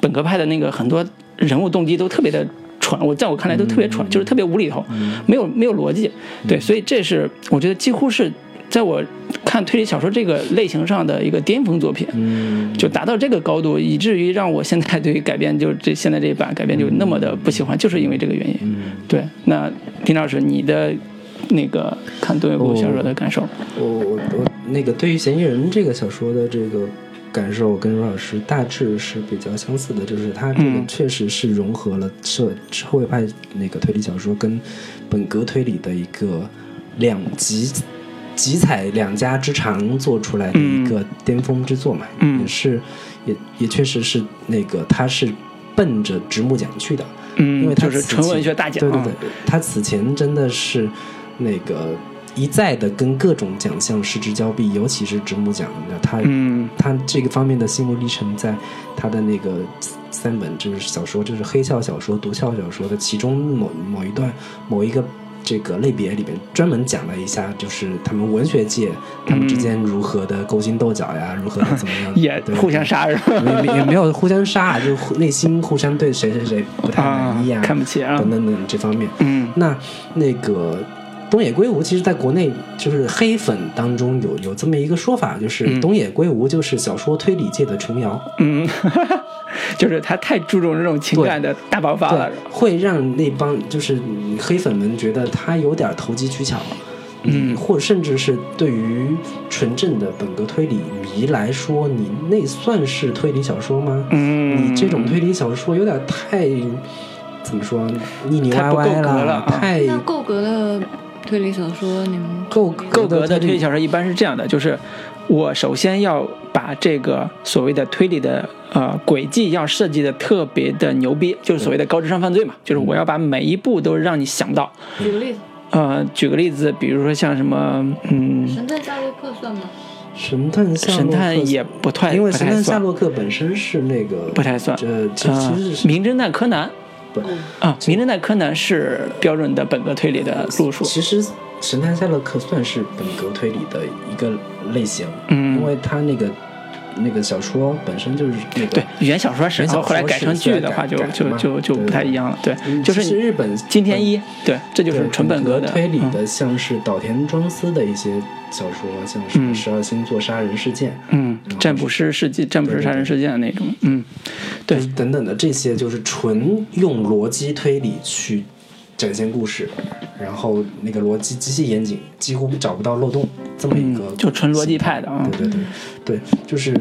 S1: 本格派的那个很多人物动机都特别的蠢，我在我看来都特别蠢，就是特别无厘头，没有没有逻辑。对，所以这是我觉得几乎是在我看推理小说这个类型上的一个巅峰作品。
S2: 嗯，
S1: 就达到这个高度，以至于让我现在对于改编，就这现在这一版改编就那么的不喜欢，就是因为这个原因。对，那丁老师，你的那个看东野圭吾小说的感受？
S2: 我我我那个对于嫌疑人这个小说的这个感受跟罗老师大致是比较相似的，就是他这个
S1: 嗯
S2: 确实是融合了社社会派那个推理小说跟本格推理的一个两极集采两家之长做出来的一个巅峰之作嘛，
S1: 嗯
S2: 也是也也确实是那个他是奔着直木奖去的，
S1: 嗯，
S2: 因为他
S1: 就是纯文学大奖。
S2: 对对对，他此前真的是那个一再的跟各种奖项失之交臂，尤其是直木奖，那他、
S1: 嗯
S2: 他这个方面的心路历程，在他的那个三本就是小说，就是黑笑小说、毒笑小说的其中某某一段某一个。这个类别里边专门讲了一下，就是他们文学界他们之间如何的勾心斗角呀，如何的怎么样，
S1: 也
S2: 对
S1: 互相杀是吧？
S2: 也也没有互相杀，就内心互相对谁谁谁不太满意啊，
S1: 看不起啊
S2: 等等等这方面。
S1: 嗯
S2: 那那个东野圭吾，其实在国内就是黑粉当中有有这么一个说法，就是
S1: 嗯
S2: 东野圭吾就是小说推理界的琼瑶，
S1: 嗯，就是他太注重这种情感的大爆发了。，
S2: 会让那帮就是黑粉们觉得他有点投机取巧。
S1: 嗯
S2: 或甚至是对于纯正的本格推理迷来说，你那算是推理小说吗？
S1: 嗯，
S2: 你这种推理小说有点太怎么说腻腻歪歪
S1: 太够格了啊
S2: 太
S3: 那够格的推理小说，你们
S2: 够
S1: 够格的推理。
S2: 小
S1: 小说一般是这样的，就是我首先要把这个所谓的推理的呃轨迹要设计的特别的牛逼，就是所谓的高智商犯罪嘛，就是我要把每一步都让你想到。
S3: 举个例子，
S1: 呃，举个例子，比如说像什么，嗯，
S3: 神探夏洛克算吗？
S2: 神探夏洛克
S1: 神探也不太，
S2: 因为神探夏洛克本身是那个
S1: 不太算。
S2: 这其实是
S1: 名侦探柯南
S2: 不
S1: 啊，名侦探柯南是标准的本格推理的路数。
S2: 其实神探夏洛克算是本格推理的一个类型，
S1: 嗯。
S2: 因为他那个那个小说本身就是那个
S1: 对，原小说是，然后后来改成剧的话就，就就就不太一样了。对，
S2: 嗯
S1: 就是
S2: 日本
S1: 金田一，对，这就是纯本格的嗯
S2: 推理的，像是岛田庄司的一些小说，像什么
S1: 嗯
S2: 十二星座杀人事件，
S1: 嗯，占卜师事件、占卜师杀人事件的那种，嗯，对
S2: 等等的这些，就是纯用逻辑推理去展现故事，然后那个逻辑极其严谨，几乎找不到漏洞，这么一个、
S1: 嗯就纯逻辑派的啊
S2: 对对对对，就是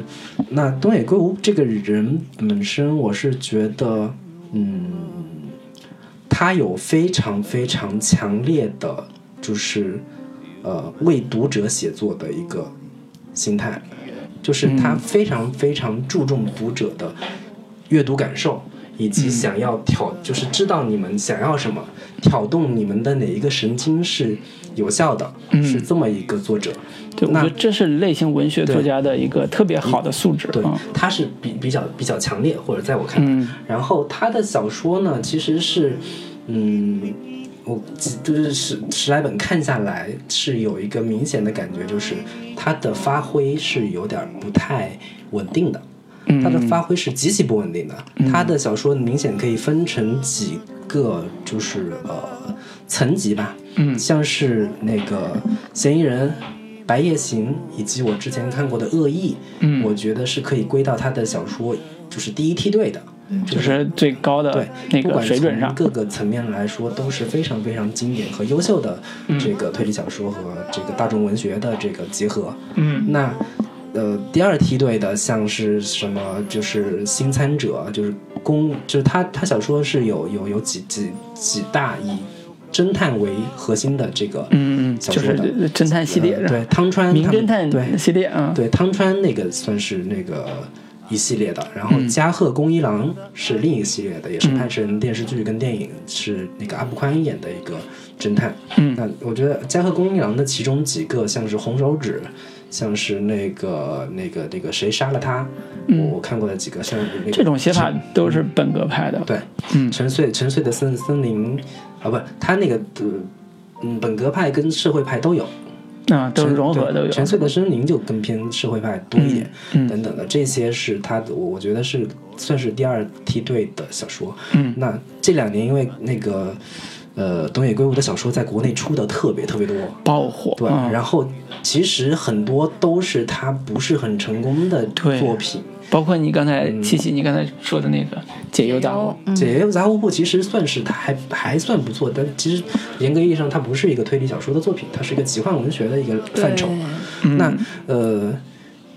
S2: 那东野圭吾这个人本身，我是觉得，嗯，他有非常非常强烈的，就是呃为读者写作的一个心态，就是他非常非常注重读者的阅读感受，以及想要挑，就是知道你们想要什么，挑动你们的哪一个神经是有效的，是这么一个作者。
S1: 对，我
S2: 那
S1: 觉得这是类型文学作家的一个特别好的素质
S2: 对
S1: 啊。，
S2: 他是比比较比较强烈，或者在我看来，
S1: 嗯
S2: 然后他的小说呢，其实是，嗯，我就是十十来本看下来，是有一个明显的感觉，就是他的发挥是有点不太稳定的，
S1: 嗯
S2: 他的发挥是极其不稳定的。他的小说明显可以分成几个，就是呃层级吧，
S1: 嗯
S2: 像是那个嫌疑人。白夜行以及我之前看过的恶意，
S1: 嗯
S2: 我觉得是可以归到他的小说就是第一梯队的，
S1: 就是最高的
S2: 对
S1: 那个
S2: 不管
S1: 水准上。
S2: 各个层面来说都是非常非常经典和优秀的
S1: 嗯
S2: 这个推理小说和这个大众文学的这个结合。
S1: 嗯
S2: 那呃，第二梯队的像是什么，就是新参者，就是公，就是他他小说是有有有几几几大以侦探为核心的这个
S1: 嗯嗯，就
S2: 小说的
S1: 是侦探系列
S2: 呃对汤川
S1: 名侦探
S2: 对
S1: 系列啊。
S2: 对，汤川那个算是那个一系列的，然后
S1: 嗯
S2: 加贺恭一郎是另一个系列的，也是拍成电视剧跟电影，是那个阿部宽演的一个侦探。
S1: 嗯
S2: 那我觉得加贺恭一郎的其中几个，像是红手指，像是那个那个那个谁杀了他，
S1: 嗯
S2: 我我看过的几个，像那个
S1: 这种写法都是本格派的。
S2: 对，
S1: 嗯
S2: 沉睡沉睡的森森林啊，不，他那个呃嗯本格派跟社会派都有，
S1: 啊，都是融合都有。
S2: 对沉睡的森林就更偏社会派多一点，
S1: 嗯
S2: 等等的，这些是他的，我我觉得是算是第二梯队的小说。
S1: 嗯
S2: 那这两年因为那个呃东野圭吾的小说在国内出的特别特别多，
S1: 爆火。
S2: 对，
S1: 嗯
S2: 然后其实很多都是他不是很成功的作品。
S1: 包括你刚才
S2: 嗯
S1: 七七，你刚才说的那个解忧杂货，
S3: 嗯
S2: 解忧杂货铺其实算是它还还算不错，但其实严格意义上它不是一个推理小说的作品，它是一个奇幻文学的一个范畴。
S3: 对
S2: 那呃，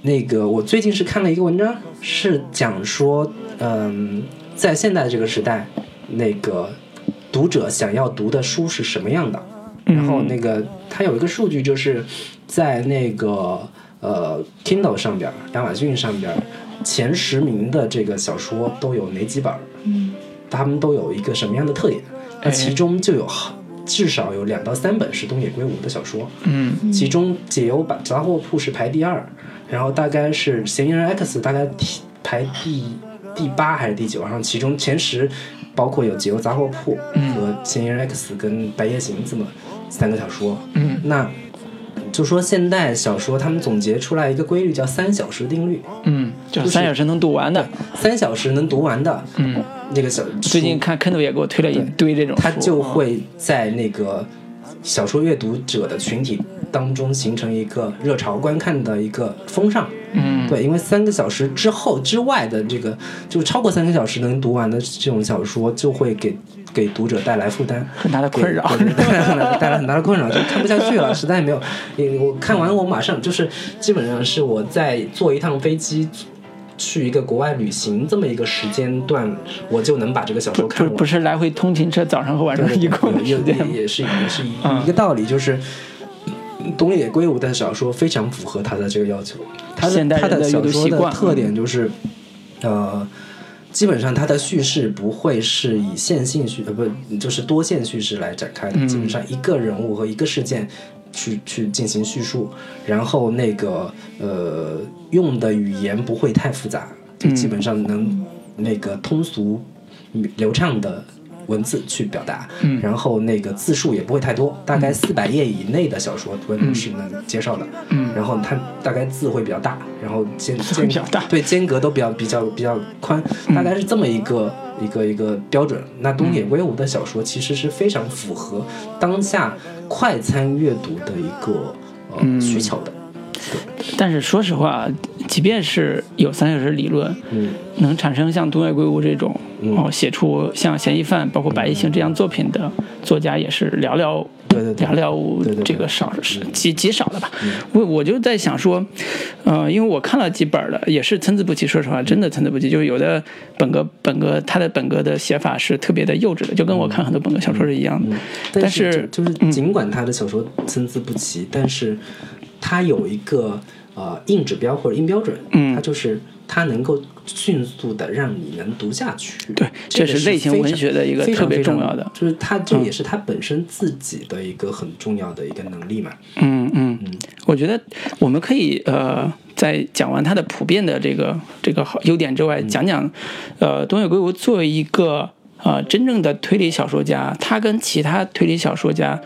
S2: 那个我最近是看了一个文章，是讲说，嗯、在现在这个时代，那个读者想要读的书是什么样的。然后那个它有一个数据，就是在那个呃 Kindle 上边儿，亚马逊上边儿前十名的这个小说都有哪几本？嗯，他们都有一个什么样的特点？那
S1: 哎
S2: 其中就有至少有两到三本是东野圭吾的小说，
S1: 嗯
S2: 其中解忧版杂货铺是排第二，然后大概是嫌疑人 X 大概排第第八还是第九，然后其中前十包括有解忧杂货铺和嫌疑人 X 跟白夜行这么三个小说。
S1: 嗯。
S2: 那就说现代小说他们总结出来一个规律叫三小时定律，
S1: 嗯，就是三小时能读完的。
S2: 三小时能读完的
S1: 嗯，
S2: 那个小
S1: 最近看 Kindle 也给我推了一堆这种
S2: 他，就会在那个小说阅读者的群体当中形成一个热潮观看的一个风尚。
S1: 嗯，
S2: 对，因为三个小时之后之外的这个，就是超过三个小时能读完的这种小说，就会给给读者带来负担，
S1: 很大的困扰。
S2: 带来很大的困扰，就看不下去了，实在没有。也我看完我马上就是基本上是我在坐一趟飞机。去一个国外旅行这么一个时间段，我就能把这个小说看完。
S1: 不不是来回通勤车早上和晚上一共的
S2: 也
S1: 时间
S2: 也也是也是一
S1: 嗯
S2: 一个道理，就是东野圭吾的小说非常符合他的这个要求。他的
S1: 现代
S2: 他
S1: 的
S2: 小说的特点就是，呃，基本上他的叙事不会是以线性叙呃不就是多线叙事来展开的，
S1: 嗯
S2: 基本上一个人物和一个事件。去去进行叙述，然后那个呃用的语言不会太复杂，就基本上能那个通俗流畅的文字去表达，
S1: 嗯。
S2: 然后那个字数也不会太多，大概四百页以内的小说文是能接受的，
S1: 嗯。
S2: 然后它大概字会比较大，然后间间
S1: 比较大。
S2: 对间隔都比较比较比较宽，大概是这么一个、一个一个标准。那东野圭吾的小说其实是非常符合当下快餐阅读的一个呃、
S1: 嗯。
S2: 需求的，
S1: 但是说实话，即便是有三小时理论，
S2: 嗯。
S1: 能产生像东野圭吾这种、
S2: 嗯
S1: 哦写出像嫌疑犯、包括白夜行这样作品的作家也是寥寥。
S2: 对对对
S1: 寥寥这个少是极极少的吧，我我就在想说，呃，因为我看了几本了，也是参差不齐。说实话，真的参差不齐。就是有的本格本格他的本格的写法是特别的幼稚的，就跟我看很多本格小说是一样的。但
S2: 但
S1: 是
S2: 就就是尽管他的小说参差不齐，但是他有一个呃硬指标或者硬标准，
S1: 嗯
S2: 它就是他能够迅速的让你能读下去。
S1: 对
S2: 这
S1: 是类型文学的一个特别重要的
S2: 就是它这
S1: 嗯
S2: 也是它本身自己的一个很重要的一个能力嘛。
S1: 嗯嗯，我觉得我们可以呃，在讲完它的普遍的这个这个好优点之外，讲讲呃东野圭吾作为一个呃真正的推理小说家，他跟其他推理小说家。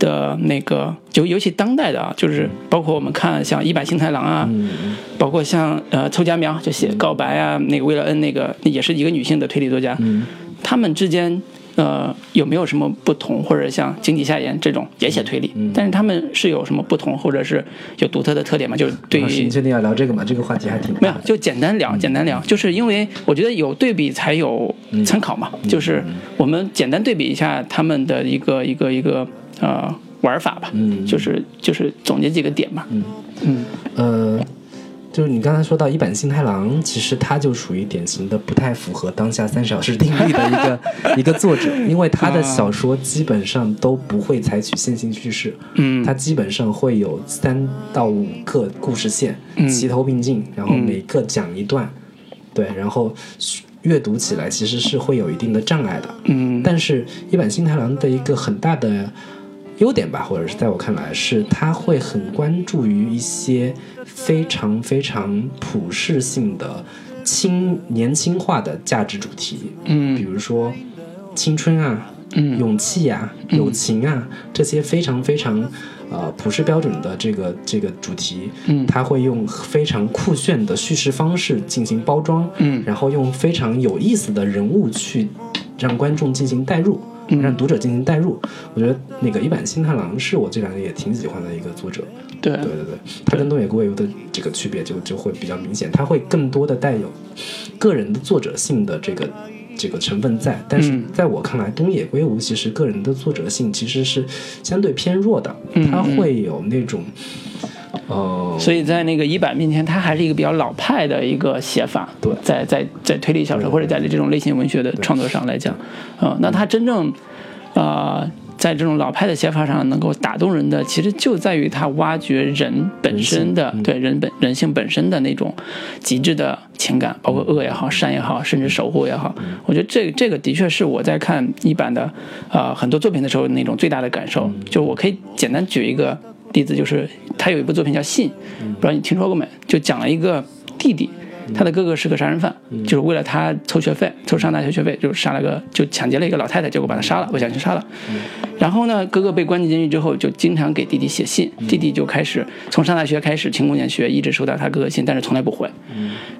S1: 的那个，就尤其当代的啊，就是包括我们看像一坂幸太郎啊，
S2: 嗯
S1: 包括像呃凑佳苗就写告白啊，那个为了恩那个也是一个女性的推理作家，
S2: 嗯。
S1: 他们之间呃有没有什么不同，或者像井底下言这种也写推理，
S2: 嗯
S1: 但是他们是有什么不同，或者是有独特的特点吗？就是对于
S2: 你确定要聊这个吗？这个话题还挺
S1: 没有，就简单聊，简单聊，就是因为我觉得有对比才有参考嘛，就是我们简单对比一下他们的一个一个一个呃玩法吧，
S2: 嗯。
S1: 就是就是总结几个点吧，
S2: 嗯。
S1: 嗯。
S2: 呃，就是你刚才说到一坂幸太郎，其实他就属于典型的不太符合当下三小时定律的一个 一个作者，因为他的小说基本上都不会采取线性叙事，
S1: 嗯。
S2: 他基本上会有三到五个故事线
S1: 嗯。
S2: 齐头并进，然后每个讲一段，对，然后阅读起来其实是会有一定的障碍的。
S1: 嗯。
S2: 但是，一坂新太郎的一个很大的优点吧，或者是在我看来是他会很关注于一些非常非常普世性的轻年轻化的价值主题，
S1: 嗯。
S2: 比如说青春啊、
S1: 嗯。
S2: 勇气啊、友情啊这些非常非常呃普世标准的这个这个主题，
S1: 嗯。
S2: 他会用非常酷炫的叙事方式进行包装，
S1: 嗯。
S2: 然后用非常有意思的人物去让观众进行代入，
S1: 嗯
S2: 让读者进行代入。我觉得那个一坂新太郎是我这两年也挺喜欢的一个作者。
S1: 对。
S2: 对对对，他跟东野圭吾的这个区别就就会比较明显，他会更多的带有个人的作者性的这个这个成分在，但是
S1: 嗯。
S2: 在我看来，东野圭吾其实个人的作者性其实是相对偏弱的，
S1: 嗯
S2: 他会有那种呃，
S1: 所以在那个一版面前，它还是一个比较老派的一个写法。
S2: 对
S1: 在在在推理小说或者在这种类型文学的创作上来讲，啊、那它真正，呃，在这种老派的写法上能够打动人的，其实就在于它挖掘人本身的对人本人性本身的那种极致的情感，包括恶也好、善也好，甚至守护也好。
S2: 嗯
S1: 我觉得这这个的确是我在看一版的呃很多作品的时候那种最大的感受。就我可以简单举一个例子，就是他有一部作品叫《信》，不知道你听说过没？就讲了一个弟弟。他的哥哥是个杀人犯，就是为了他凑学费，凑上大学学费，就杀了个，就抢劫了一个老太太，结果把他杀了，不小心杀了。然后呢，哥哥被关进监狱之后，就经常给弟弟写信，弟弟就开始从上大学开始勤工俭学，一直收到他哥哥信，但是从来不回。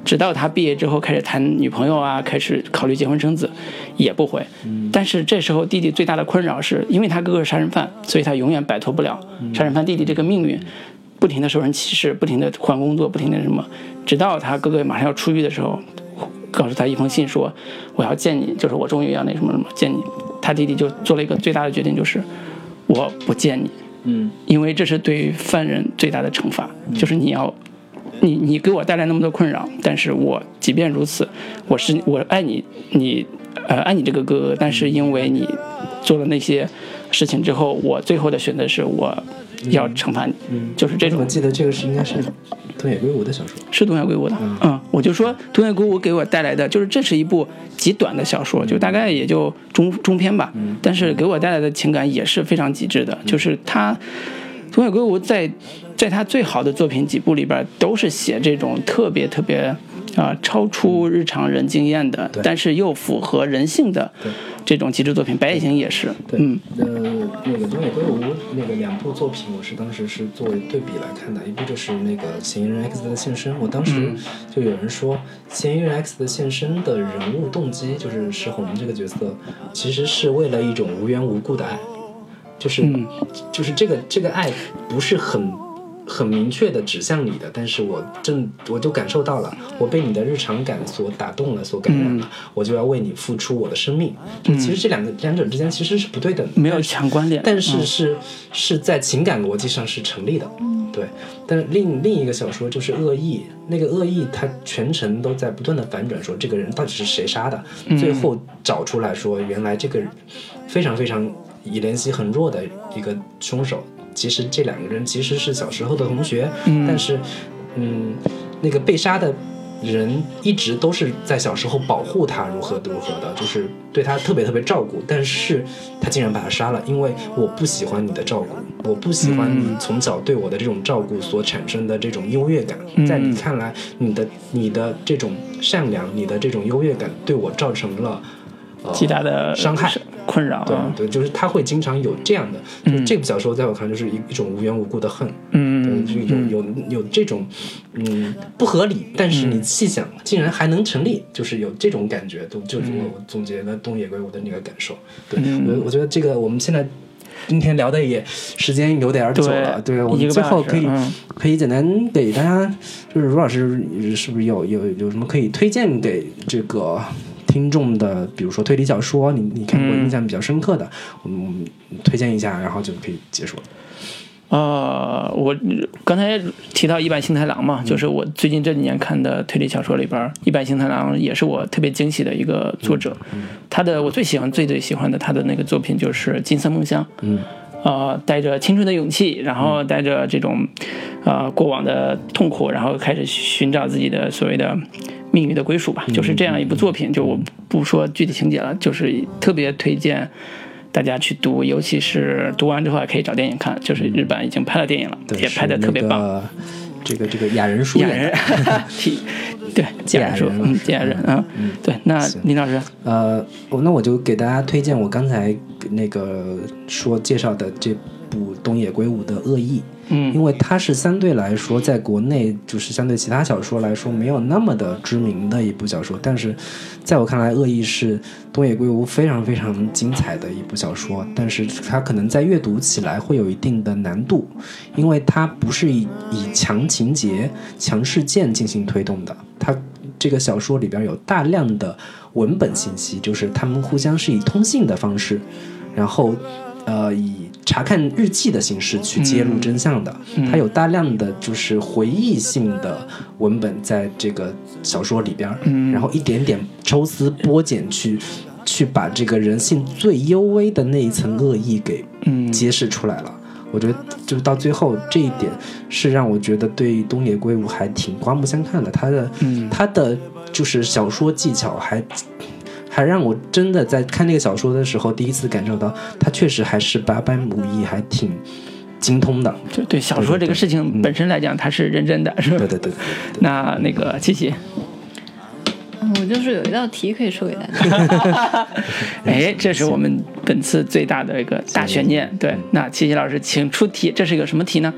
S1: 直到他毕业之后开始谈女朋友啊，开始考虑结婚生子，也不回。但是这时候弟弟最大的困扰是因为他哥哥是杀人犯，所以他永远摆脱不了杀人犯弟弟这个命运。不停的受人歧视，不停的换工作，不停的什么，直到他哥哥马上要出狱的时候，告诉他一封信说我要见你，就是我终于要那什么什么见你。他弟弟就做了一个最大的决定，就是我不见你，
S2: 嗯
S1: 因为这是对于犯人最大的惩罚，就是你要，你你给我带来那么多困扰，但是我即便如此，我是我爱你，你呃爱你这个哥哥，但是因为你做了那些事情之后，我最后的选择是我要惩罚你，
S2: 嗯，
S1: 就是这种。
S2: 我记得这个是应该是东野圭吾的小说？
S1: 是东野圭吾的，嗯，我就说东野圭吾给我带来的就是这是一部极短的小说，就大概也就中中篇吧，但是给我带来的情感也是非常极致的，就是他东野圭吾在在他最好的作品几部里边都是写这种特别特别啊、超出日常人经验的，
S2: 对。
S1: 但是又符合人性的
S2: 对。
S1: 这种极致作品，《白夜行》也是，
S2: 对，
S1: 嗯。
S2: 呃，那个东野圭吾那个两部作品，我是当时是作为对比来看的，一部就是那个《嫌疑人 X 的现身》，我当时
S1: 嗯。
S2: 就有人说，《嫌疑人 X 的现身》的人物动机就是石红这个角色，其实是为了一种无缘无故的爱，就是、
S1: 嗯。
S2: 就是这个这个爱不是很。很明确的指向你的，但是我正我就感受到了，我被你的日常感所打动了，所感染了，我就要为你付出我的生命。就其实这两个两者之间其实是不对等的，
S1: 没有强关联，
S2: 但是
S1: 嗯
S2: 是是在情感逻辑上是成立的，对。但是另另一个小说就是《恶意》，那个恶意它全程都在不断的反转，说这个人到底是谁杀的，最后找出来说原来这个非常非常以怜惜很弱的一个凶手，其实这两个人其实是小时候的同学，
S1: 嗯
S2: 但是嗯，那个被杀的。人一直都是在小时候保护他如何如何的，就是对他特别特别照顾，但是他竟然把他杀了，因为我不喜欢你的照顾，我不喜欢你从小对我的这种照顾所产生的这种优越感，在你看来，你的你的这种善良，你的这种优越感对我造成了。呃
S1: 极大的
S2: 伤害
S1: 困扰啊，
S2: 对对，就是他会经常有这样的，就是这部小说在我看来就是一一种无缘无故的恨，
S1: 嗯
S2: 对，就有有有这种嗯不合理，但是你细想，竟然还能成立，就是有这种感觉，都就是我我总结了东野圭吾的那个感受。对，我我觉得这个我们现在。今天聊的也时间有点久了，
S1: 对
S2: 对我们最后可以、
S1: 嗯。
S2: 可以简单给大家，就是卢老师是不是有有有什么可以推荐给这个听众的？比如说推理小说，你你看过
S1: 嗯
S2: 印象比较深刻的，我们我们推荐一下，然后就可以结束了。
S1: 呃，我刚才提到一坂幸太郎嘛，就是我最近这几年看的推理小说里边，一坂幸太郎也是我特别惊喜的一个作者。他的我最喜欢、最最喜欢的他的那个作品就是《金色梦乡》。
S2: 嗯，
S1: 呃，带着青春的勇气，然后带着这种呃过往的痛苦，然后开始寻找自己的所谓的命运的归属吧，就是这样一部作品。就我不说具体情节了，就是特别推荐大家去读，尤其是读完之后还可以找电影看，就是日本已经拍了电影了，
S2: 对，
S1: 也拍的特别棒。
S2: 这个这个雅人书
S1: 雅
S2: 演
S1: 人
S2: 的，
S1: 体 对
S2: 芥雅
S1: 雅人说，
S2: 人
S1: 嗯，芥雅人啊，对，那林老师，
S2: 呃，我那我就给大家推荐我刚才那个说介绍的这部东野圭吾的《恶意》。因为它是相对来说在国内就是相对其他小说来说没有那么的知名的一部小说，但是在我看来，《恶意》是东野圭吾非常非常精彩的一部小说，但是它可能在阅读起来会有一定的难度，因为它不是以以强情节、强事件进行推动的，它这个小说里边有大量的文本信息，就是他们互相是以通信的方式，然后呃以查看日记的形式去揭露真相的。它有大量的就是回忆性的文本在这个小说里边儿，然后一点点抽丝剥茧去。去把这个人性最幽微的那一层恶意给
S1: 嗯
S2: 揭示出来了。我觉得就是到最后这一点是让我觉得对东野圭吾还挺刮目相看的。他的、
S1: 嗯
S2: 他的就是小说技巧还还让我真的在看那个小说的时候，第一次感受到他确实还是八般武艺还挺精通的。
S1: 就对小说这个事情本身来讲，他是认真的，是吧？
S2: 对对对对
S1: 那那个七七，
S3: 嗯我就是有一道题可以说给大家。
S1: 哎，这是我们本次最大的一个大悬念。对，那七七老师，请出题，这是一个什么题呢？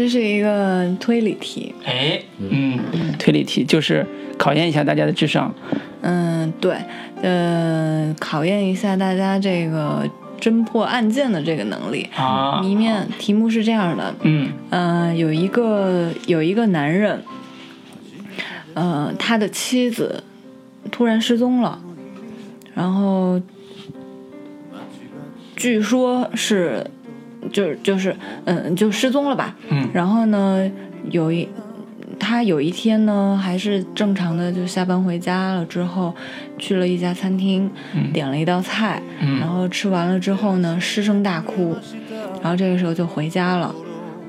S3: 这是一个推理题。
S1: 哎，嗯，推理题就是考验一下大家的智商。
S3: 嗯，对，呃，考验一下大家这个侦破案件的这个能力。
S1: 啊
S3: 谜面题目是这样的，
S1: 嗯
S3: 呃，有一个有一个男人，呃，他的妻子突然失踪了，然后据说是就就是嗯就失踪了吧，
S1: 嗯
S3: 然后呢有一。他有一天呢，还是正常的，就下班回家了之后，去了一家餐厅，点了一道菜，然后吃完了之后呢，失声大哭，然后这个时候就回家了。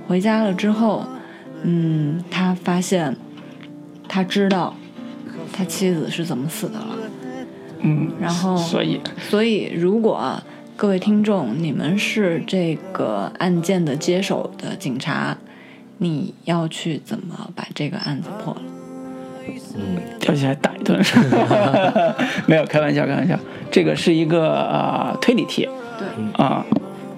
S3: 回家了之后，嗯，他发现，他知道他妻子是怎么死的了。
S1: 嗯，
S3: 然后，
S1: 所以
S3: 所以如果各位听众你们是这个案件的接手的警察，你要去怎么把这个案子破了？
S1: 嗯跳起来打一顿，没有开玩笑，开玩笑。这个是一个呃推理题
S3: 对，
S1: 啊，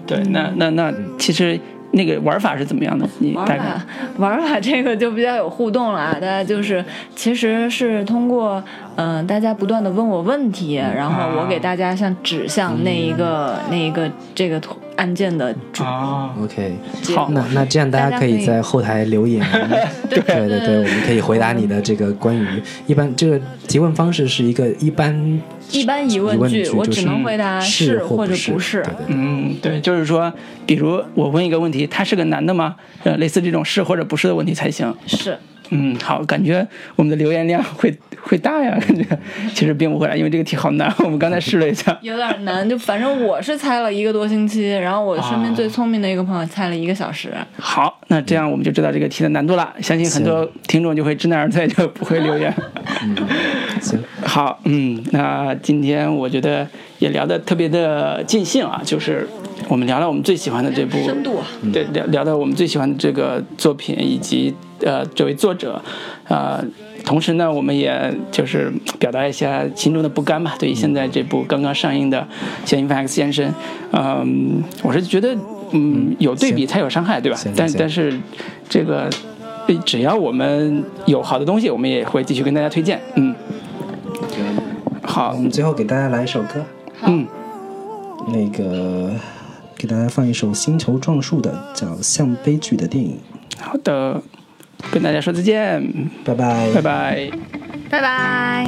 S1: 对，那那那其实那个玩法是怎么样的？你大概。
S3: 玩法玩法这个就比较有互动了啊，大家就是其实是通过嗯、呃大家不断的问我问题，然后我给大家像指向那一个、那一个这个图案件的主
S1: 啊
S2: ，，OK。
S1: 好
S2: 那那这样大家可以在后台留言，对对对，我们可以回答你的这个关于 一般这个提问方式是一个一般
S3: 一般疑问句，我只
S2: 就是
S3: 能回答
S2: 是
S3: 或者
S2: 不
S3: 不是。
S2: 对对对
S1: 嗯，对，就是说，比如我问一个问题，他是个男的吗？呃，类似这种是或者不是的问题才行。
S3: 是，
S1: 嗯，好，感觉我们的留言量会会大呀，感觉其实并不会来，因为这个题好难，我们刚才试了一下。
S3: 有点难，就反正我是猜了一个多星期，然后我身边最聪明的一个朋友猜了一个小时。
S1: 好，那这样我们就知道这个题的难度了，相信很多听众就会知难而退，就不会留言。
S2: 行，
S1: 好，嗯，那今天我觉得也聊得特别的尽兴啊，就是我们聊聊我们最喜欢的这部
S3: 深度啊，
S1: 对，聊聊到我们最喜欢的这个作品以及呃这位作者，呃，同时呢，我们也就是表达一下心中的不甘吧，对于现在这部刚刚上映的《嫌疑犯 X 先生》，嗯、我是觉得嗯有对比才有伤害，对吧但但是这个只要我们有好的东西，我们也会继续跟大家推荐，嗯。好
S2: 我，们最后给大家来一首歌，
S1: 嗯，
S2: 那个给大家放一首星球撞树的叫《像悲剧的电影。
S1: 好的，跟大家说再见，》，
S2: 拜拜，
S1: 拜拜。
S3: 拜拜。